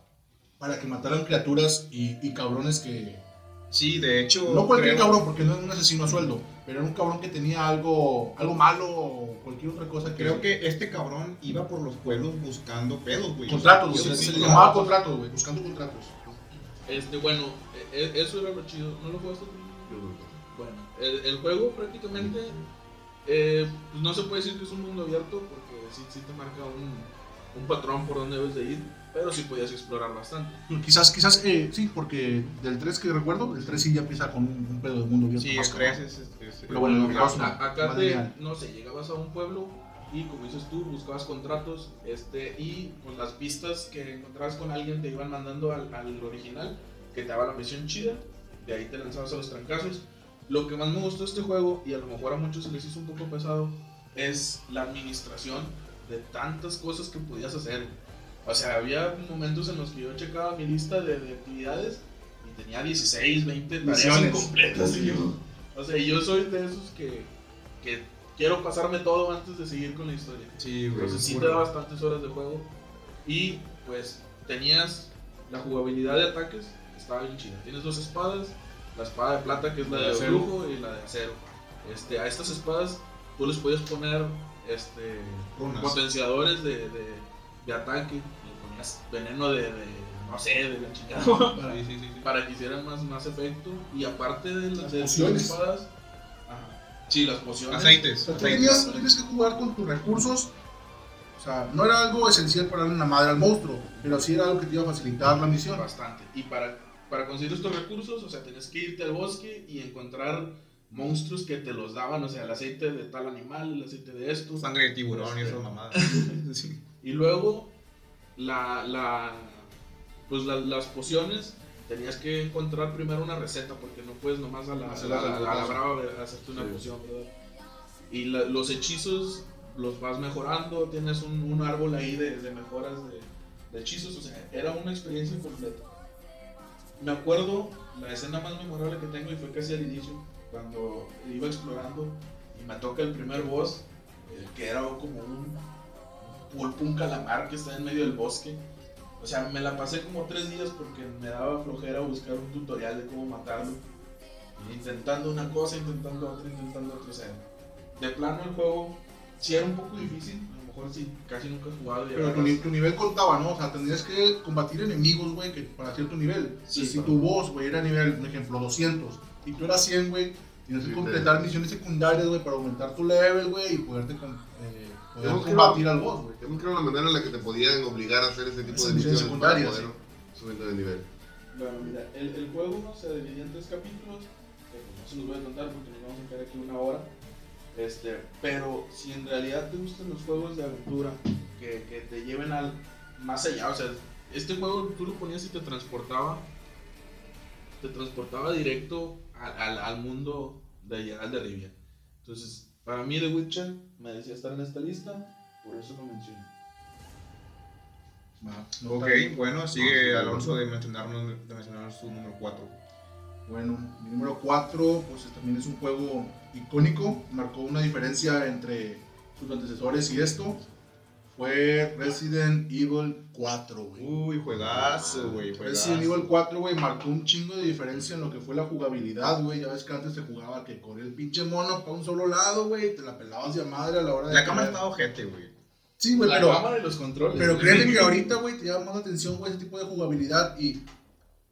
para que mataran criaturas y, y cabrones que... Sí, de hecho. No cualquier creo- cabrón, porque no era un asesino a sueldo, pero era un cabrón que tenía algo, algo malo o cualquier otra cosa que... Creo que este cabrón iba por los pueblos buscando pedos, güey. Contratos, güey, sí, se, sí, le sí. llamaba contratos, güey, buscando contratos. Este, bueno, e- e- eso era lo chido. ¿No lo jugaste tú? Yo creo que- Bueno, el, el juego prácticamente eh, pues no se puede decir que es un mundo abierto porque sí, sí te marca un, un patrón por donde debes de ir, pero sí podías explorar bastante. [LAUGHS] Quizás, quizás, eh, sí, porque del 3 que recuerdo, el 3 sí ya empieza con un, un pedo de mundo abierto. Sí, más el 3 cabrón. es. es- es- Pero bueno, no, no. Acá más te, no sé, llegabas a un pueblo y como dices tú, buscabas contratos este, y con las pistas que encontrabas con alguien te iban mandando al, al original que te daba la misión chida, de ahí te lanzabas a los trancazos. Lo que más me gustó de este juego, y a lo mejor a muchos se les hizo un poco pesado, es la administración de tantas cosas que podías hacer. O sea, había momentos en los que yo checaba mi lista de, de actividades y tenía 16, 20 tareas incompletas. Y yo, o sea, yo soy de esos que, que quiero pasarme todo antes de seguir con la historia. Sí, güey. Entonces sí te da bastantes horas de juego. Y pues tenías la jugabilidad de ataques, que estaba bien chida. Tienes dos espadas, la espada de plata que es la De de flujo y la de acero. Este, a estas espadas tú les puedes poner este, Runas. potenciadores de, de, de ataque. Le ponías veneno de, de, no sé, de la chingada. para, [LAUGHS] Sí, sí, sí, sí. para que hicieran más, más efecto. Y aparte de las, Las de espadas. Sí, las pociones. O Aceites. sea, tú aceites. tenías, tú tienes que jugar con tus recursos. O sea, no era algo esencial para darle una madre al monstruo, pero sí era algo que te iba a facilitar la misión. Bastante. Y para, para conseguir estos recursos, o sea, tenías que irte al bosque y encontrar monstruos que te los daban, o sea, el aceite de tal animal, el aceite de esto. Sangre de tiburón y Este. esas mamadas. [LAUGHS] Sí. Y luego, la, la, pues la- las pociones, tenías que encontrar primero una receta, porque no puedes nomás a la, a la, a brava hacerte una Sí. poción, ¿verdad? Y los hechizos los vas mejorando, tienes un, un árbol ahí de, de mejoras de, de hechizos, o sea, era una experiencia completa. Me acuerdo la escena más memorable que tengo y fue casi al inicio, cuando iba explorando y me toca el primer boss, eh, que era como un pulpo, un calamar que está en medio del bosque. O sea, me la pasé como tres días porque me daba flojera buscar un tutorial de cómo matarlo. Intentando una cosa, intentando otra, intentando otra. O sea, de plano el juego sí era un poco difícil. A lo mejor sí, casi nunca he jugado. y Pero tu, agarras- ni- tu nivel contaba, ¿no? O sea, tendrías que combatir enemigos, güey, que para cierto nivel. Sí, si tu boss, güey, era nivel, por ejemplo, 200, y tú eras 100, güey, tienes que Sí, completar misiones secundarias, güey, para aumentar tu level, güey, y poderte con- eh, Yo creo- combatir al boss, güey. Yo me creo la manera en la que te podían obligar a hacer ese tipo de misiones para secundarias, poder subiendo de nivel. Bueno, mira, el, el juego se dividía en tres capítulos, que pues no se los voy a contar porque nos vamos a quedar aquí una hora. Este, pero si en realidad te gustan los juegos de aventura que, que te lleven al más allá, o sea, este juego tú lo ponías y te transportaba, te transportaba directo al, al, al mundo de Geralt de Rivia. Entonces, para mí The Witcher merecía estar en esta lista, por eso lo mencioné. No Ok, bueno, sigue Alonso de mencionarnos, de mencionar su número 4. Bueno, mi número 4, pues también es un juego icónico, marcó una diferencia entre sus antecesores y esto. Fue Resident Evil 4, güey. Uy, juegazo, güey. Resident Evil 4, güey, marcó un chingo de diferencia en lo que fue la jugabilidad, güey. Ya ves que antes se jugaba que corría el pinche mono para un solo lado, güey, te la pelabas de madre a la hora de. La cámara estaba ojete, güey. Sí, güey, la pero. cámara y los controles. Pero [LAUGHS] créeme que ahorita, güey, te llama más la atención, güey, ese tipo de jugabilidad. Y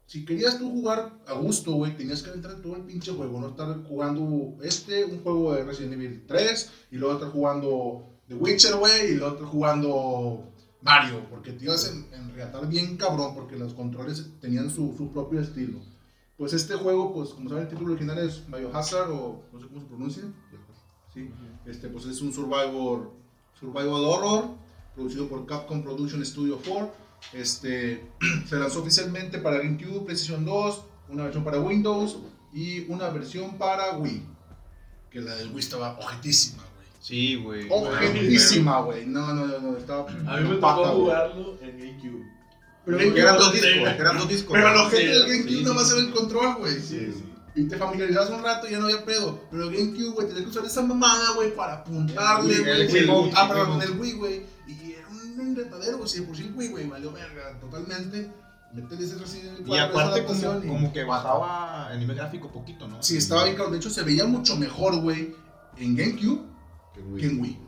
si querías tú jugar a gusto, güey, tenías que entrar en todo el pinche juego. No estar jugando este, un juego de Resident Evil 3, y luego estar jugando The Witcher, güey, y luego estar jugando Mario. Porque te ibas en, enreatar bien cabrón, porque los controles tenían su, su propio estilo. Pues este juego, pues como saben, el título original es Biohazard, o no sé cómo se pronuncia. Sí, este, pues es un survival, survival horror producido por Capcom Production Studio 4. Este, [CLEARS THROAT] se lanzó oficialmente para GameCube, PlayStation 2, una versión para Windows y una versión para Wii. Que la del Wii estaba ojetísima, güey. Sí, güey. Ojetísima, güey. No, no, no, no, estaba. A mí me tocó jugarlo en GameCube. Pero, eran dos discos, que eran dos discos. pero lo Sí, que del GameCube sí, nomás sí. era el control, güey. Sí, sí. Y te familiarizabas un rato y ya no había pedo. Pero el GameCube, güey, tenías que usar esa mamada, güey, para apuntarle, güey. Ah, el perdón, el Wii, güey. Y era un enredadero, güey. Si por sí el Wii, güey, valió verga totalmente. Y 4, esa aparte como, como que bajaba el nivel gráfico poquito, ¿no? Sí, estaba bien claro. De hecho, se veía mucho mejor, güey, en GameCube Que en Wii.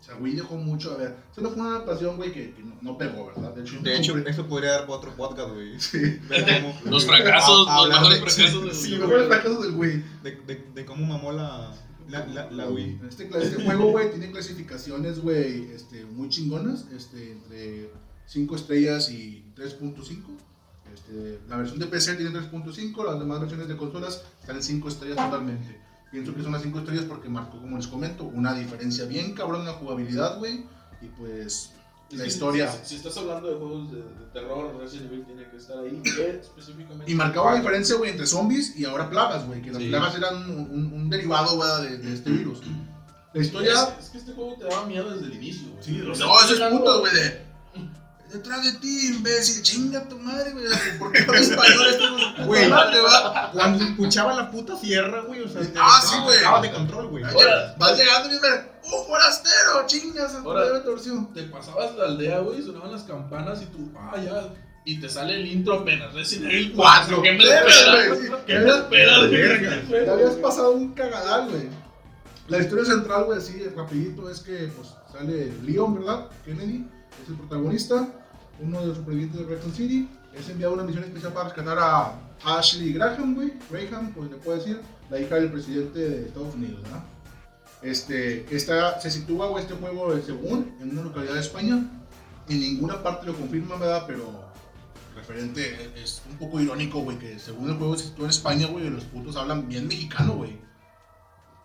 O sea, Wii dejó mucho a ver. Solo fue una adaptación, güey, que, que no, no pegó, ¿verdad? De hecho, De hecho, eso podría dar para otro podcast, güey. sí. [LAUGHS] Cómo- Los fracasos, A- los hablar mejores de- fracasos del Sí, Wii. los mejores fracasos del Wii. de, de, de cómo mamó la, La, la, la Wii. Este, este juego, güey, tiene clasificaciones, güey, este, muy chingonas, este, entre 5 estrellas y 3.5. Este, la versión de PC tiene 3.5, las demás versiones de consolas están en 5 estrellas totalmente. Pienso que son las 5 estrellas porque marcó, como les comento, una diferencia bien cabrón en la jugabilidad, güey, y pues Es la historia. Si, si estás hablando de juegos de, de terror, Resident Evil tiene que estar ahí. específicamente. Y marcaba la diferencia, güey, entre zombies y ahora plagas, güey, que las Sí. plagas eran un, un- un derivado, güey, de, de este virus. La historia... Es, es que este juego te daba miedo desde el inicio, güey. Sí, no, esos putos, güey, de. Detrás de ti, imbécil, chinga tu madre, güey. ¿Por qué hablas español esto? Güey. madre, va. Cuando escuchaba la puta sierra, güey, o sea, te, Ah, te sí, güey. sacaba de control, güey. Vas llegando y dices, ¡un forastero! ¡Chingas! Ahora- torsión. Te pasabas la aldea, güey, sonaban las campanas y tú, ah, ya. Y te sale el intro apenas, Resident Evil 4. ¿Qué me esperas? ¿Qué me esperas? Ya habías pasado un cagadal, güey. La historia central, güey, así, rapidito, es que, pues, sale Leon, ¿verdad? Kennedy, es el protagonista, uno de los supervivientes de Raccoon City. Es enviado a una misión especial para rescatar a Ashley Graham, güey. Graham, pues le puedo decir, la hija del presidente de Estados Unidos, ¿verdad? Este, esta, se sitúa, este juego, según, en una localidad de España. En ninguna parte lo confirma, ¿verdad? Pero referente, es un poco irónico, güey, que según el juego se sitúa en España, güey, los putos hablan bien mexicano, güey.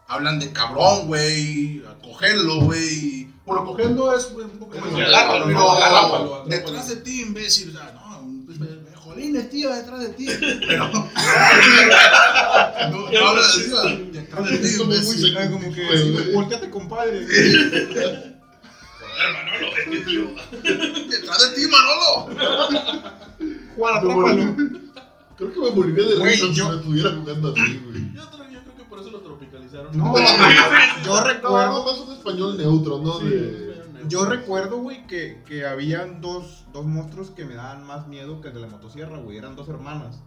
Hablan de cabrón, güey, cogerlo, güey. Bueno, cogerlo es güey, un poco más- que agárralo, pero ¿no? Agárralo, detrás de ti, imbécil, o sea, no, pues, jolines, tío, detrás de ti, [LAUGHS] pero [LAUGHS] no, no va, detrás de ti, imbécil. muy como que, volteate, compadre. [LAUGHS] detrás de ti, Manolo. Juan, atrápalo. Creo que me moriría de risa si me estuviera jugando así, güey. Por eso lo tropicalizaron. No, [LAUGHS] yo No, recuerdo, más un español neutro, ¿no? De... yo recuerdo, güey, que, que habían dos, dos monstruos que me daban más miedo que el de la motosierra, güey. Eran dos hermanas.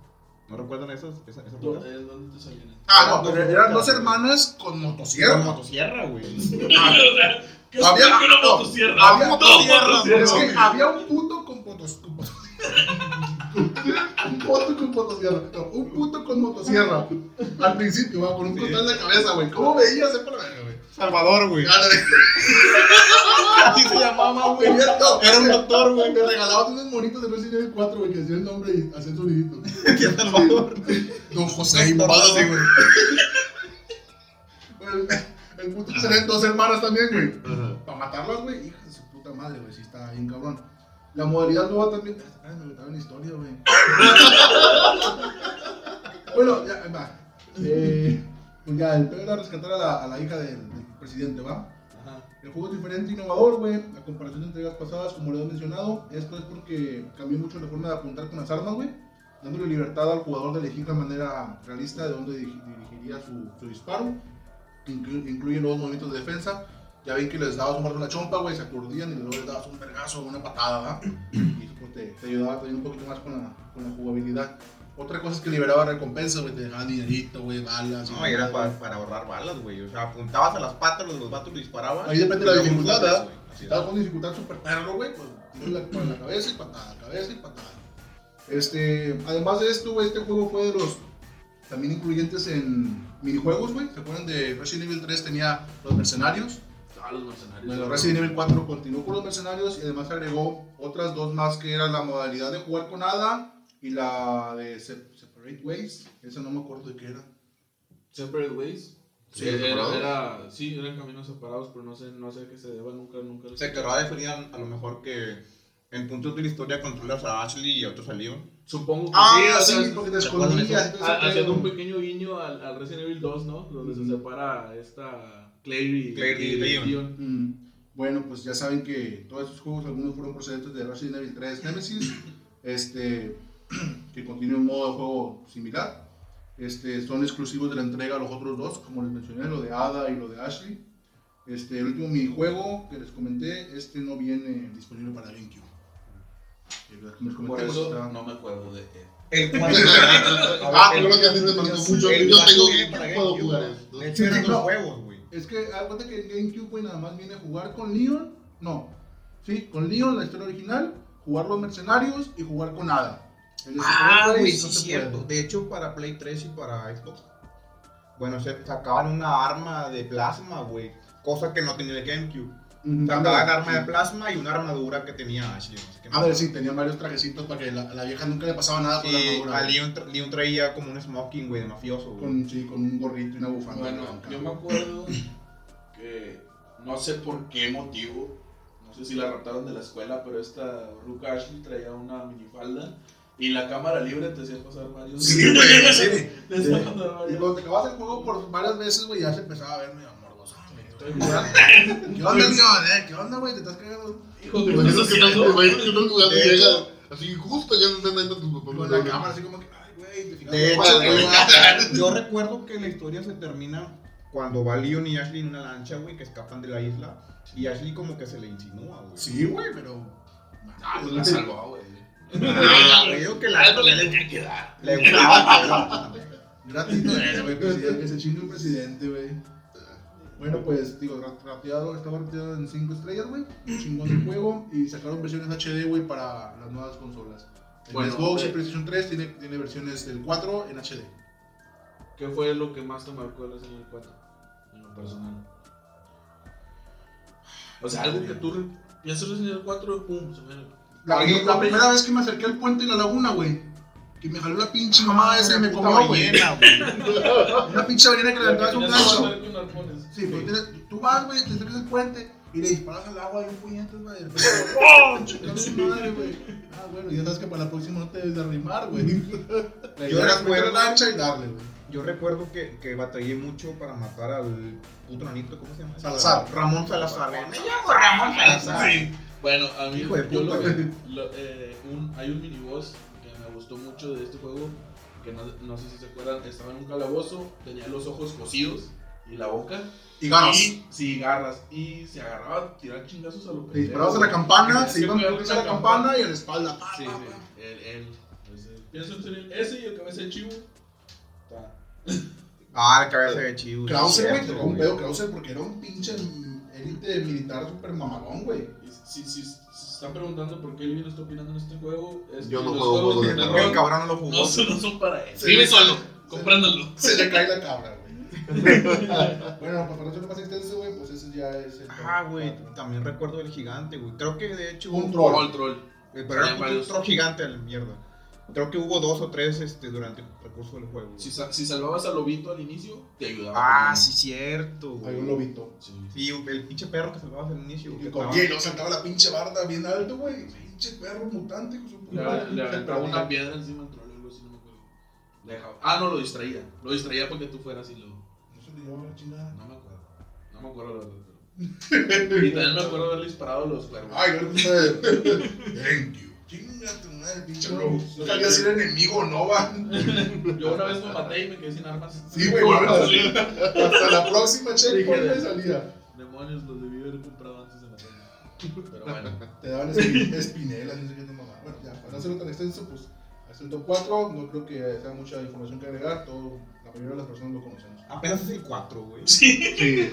¿No recuerdan esas, esas, esas eh, ¿Dónde te salían? Ah, no, pero eran dos hermanas con Con motosierra. motosierra, güey. [LAUGHS] ¿Qué Había- una no, motosierra? había motosierra. Es que había un puto con potos. [LAUGHS] Un puto con motosierra. No, un puto con motosierra. Al principio, va, con un costal en la cabeza, güey. ¿Cómo veías? Sepa la verga, güey. Salvador, güey. [LAUGHS] Así se llamaba, güey. Tenía- no, Era un doctor, güey. Me regalaban unos monitos de Resident Evil 4, güey, que decían el nombre y hacían soniditos. [LAUGHS] Salvador. Don José así, güey. [LAUGHS] El, puto tenían dos hermanas también, güey. Para matarlas, güey, hija de su puta madre, güey, sí está bien cabrón. La modalidad nueva también. Ay, me la historia, güey. [LAUGHS] bueno, ya, va. Eh, pues ya, el peor era rescatar a la, a la hija del, del presidente, ¿va? Ajá. El juego es diferente e innovador, güey, a comparación de entregas pasadas, como lo he mencionado. Esto es porque cambió mucho la forma de apuntar con las armas, güey, dándole libertad al jugador de elegir de manera realista de dónde diri- dirigiría su, su disparo. Inclu- incluye nuevos movimientos de defensa. Ya ven que les dabas un marco en la chompa, güey, se aturdían y luego les dabas un vergazo, una patada, ¿verdad? Y eso pues, te, te ayudaba también un poquito más con la, con la jugabilidad. Otra cosa es que liberaba recompensas, güey, te dejaban dinerito, güey, balas. No, y era para, para ahorrar balas, güey. O sea, apuntabas a las patas, los, los vatos le disparaban. Ahí depende de la dificultad, ¿verdad? güey. Así Si es. estabas con dificultad super perro, güey, pues con la cabeza y patada, cabeza y patada. Este, además de esto, güey, este juego fue de los también incluyentes en minijuegos, güey. ¿Se acuerdan de Resident Evil 3 tenía los mercenarios? Ah, los mercenarios. Bueno, Resident Evil 4 continuó con los mercenarios y además agregó otras dos más que era la modalidad de jugar con Ada y la de Se- Separate Ways. Esa no me acuerdo de qué era. Separate Ways. Sí, era, sí, eran caminos separados, pero no sé, no sé a qué se deba, nunca, nunca. lo Se querrá definir a, a lo mejor que en puntos de la historia controlas a Ashley y a otros a Leon. Supongo que Ah, o sí, sea, porque te haciendo un pequeño guiño al, al Resident Evil 2, ¿no? Donde se separa esta Claire y, Claire y Leon. Mm, Bueno, pues ya saben que todos estos juegos, algunos fueron procedentes de Resident Evil 3 Nemesis, [CLEARS THROAT] este, que continúa un modo de juego similar. Este, son exclusivos de la entrega a los otros dos, como les mencioné, lo de Ada y lo de Ashley. Este, el último minijuego que les comenté, este no viene disponible para GameCube. Comenté, Por eso está- no me acuerdo de él. [LAUGHS] El cuarto. Ah, claro que a mí me marcó mucho. Yo tengo que jugar. De hecho, eran no. juegos, güey. Es que, cuenta que en GameCube, güey, nada más viene a jugar con Leon. No, sí, con Leon, la historia original, jugar los mercenarios y jugar con Ada. El Ah, güey, sí, no cierto. puede. De hecho, para Play 3 y para Xbox. Bueno, se sacaban una arma de plasma, güey. Cosa que no tenía el GameCube. Ándale, arma de sí. plasma y una armadura que tenía Ashley. no sé qué A más. ver, sí, tenían varios trajecitos para que la, a la vieja nunca le pasaba nada con la Y armadura. a. Leon, tra- Leon traía como un smoking, güey, de mafioso, güey. Con, sí, con un gorrito y una bufanda. Bueno, blanca. yo me acuerdo que no sé por qué motivo, no sé si la raptaron de la escuela, pero esta Ruka Ashley traía una minifalda y la cámara libre te hacía pasar varios. Sí, [LAUGHS] güey, sí. Pasar Y cuando te acabas el juego por varias veces, güey, ya se empezaba a ver medio [LAUGHS] ¿Qué onda, Leon? eh? ¿Qué onda, güey? ¿Te estás cagando? Hijo de puta, que estás jugando llega. Así justo ya se están dando tus papás. Con la cámara así como que, ay, güey. De hecho, [LAUGHS] yo recuerdo que la historia se termina cuando va Leon y Ashley en una lancha, güey, que escapan de la isla. Y Ashley como que se le insinúa, güey. Sí, güey, pero. Ah, pues la salvó, güey. Güey, [LAUGHS] digo que la Algo le tenía que dar. le gustaba, Gratis no era, güey, que se chingue un presidente, güey. Bueno, pues, digo, ra- rateado, estaba rateado en 5 estrellas, güey. Un chingón de juego. Y sacaron versiones HD, güey, para las nuevas consolas. El Bueno, Xbox y. PlayStation 3 tiene, tiene versiones del 4 en HD. ¿Qué fue lo que más te marcó de Resident Evil 4? En lo personal. O sea, algo que tú piensas Resident Evil 4, pum, se me. La, la come- primera vez que me acerqué al puente en la laguna, güey. Que me jaló la pinche mamá esa y me comió, güey. ballena, güey. Una pinche ballena que le aventabas un Tienes que gancho. Sí, pero tienes- tú vas, güey, te acercas al puente y le disparas al agua y un puñete, güey. [LAUGHS] ¡Oh! Su madre, güey. Ah, bueno, ya sabes que para la próxima no te debes de arrimar, güey. La Yo era recuerdo- meter la lancha y darle, güey. Yo recuerdo que, que batallé mucho para matar al puto nanito, ¿cómo se llama? Salazar. Ramón Salazar. Me llamo Ramón Salazar. Bueno, a mí Hijo de yo puta, lo, eh, un- hay un miniboss gustó mucho de este juego, que no, no sé si se acuerdan, estaba en un calabozo, tenía los ojos cosidos y la boca. Y ganas. Y, sí, garras. Y se agarraba a tirar chingazos a lo Le disparabas a la campana, se iban a la campana y a la espalda. Pa, Sí, pa, sí. pa. Él, él, ese, pienso en ese y el cabeza de chivo. Está. Ah, el cabeza de chivo. Krause, sí, güey, tocó un pedo Krause porque era un pinche élite militar super mamalón, güey. Si, si se están preguntando por qué Elvin está opinando en este juego, es Yo que no los juego juegos de Porque el terror cabrón no lo jugó. no, son- no son para. Sí, Vive solo, comprándolo. Se le cae la cabra, güey. [LAUGHS] bueno, pues para no ser más extenso, güey, pues ese ya es el. Ah, güey, también recuerdo el gigante, güey. Creo que de hecho. Un troll. Troll, troll. Eh, Pero era Había un varios. troll gigante a la mierda. Creo que hubo dos o tres este, durante el recurso del juego. Si, sa- si salvabas al lobito al inicio, te ayudaba. Ah, sí, cierto. Hay güey. un lobito. Sí. Sí, el pinche perro que salvabas al inicio. Y con estaba- hielo saltaba la pinche barda bien alto, güey. Pinche perro mutante con su Le, puta le madre. aventaba una piedra encima al troll, algo así, no me acuerdo. Le dejaba- Ah, no, lo distraía. Lo distraía para que tú fueras y lo. No se le llevaba la chingada. No me acuerdo. No me acuerdo la verdad. pero- [LAUGHS] Y también me acuerdo haberle disparado a los cuervos. Ay, no le [LAUGHS] gusta. Thank you. Chinga tu madre, pinche. No sabía si era enemigo o no, va. Yo una vez me maté y me quedé sin armas. Sí, güey, Bueno, sí. Hasta la próxima checkpoint me salía. Demonios, los debí haber comprado antes de matarme. Pero bueno. Te daban espi- espinelas, no sé qué tu mamá. Bueno, ya, para no hacerlo tan extenso, pues hasta el top 4. No creo que sea mucha información que agregar. Todo, la mayoría de las personas lo conocemos. Apenas es el 4, güey. Sí, es que el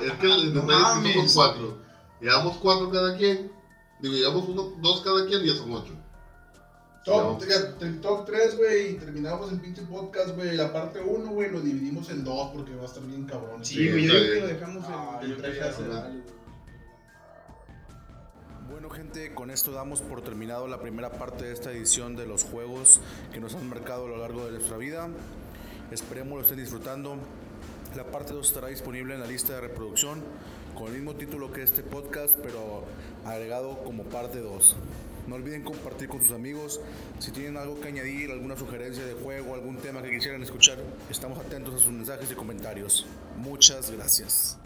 detalle es que somos. Llevamos cuatro cada quien. Digo, llevamos uno, dos cada quien y ya son ocho. Top, el top 3, güey, y terminamos el pinche podcast, güey. La parte 1, güey, lo dividimos en dos porque va a estar bien cabrón. Sí, güey, yo que lo dejamos en, Ah, en yo tres. Bueno gente, con esto damos por terminado la primera parte de esta edición de los juegos que nos han marcado a lo largo de nuestra vida. Esperemos lo estén disfrutando. La parte 2 estará disponible en la lista de reproducción con el mismo título que este podcast, pero agregado como parte 2. No olviden compartir con sus amigos. Si tienen algo que añadir, alguna sugerencia de juego, algún tema que quisieran escuchar, estamos atentos a sus mensajes y comentarios. Muchas gracias.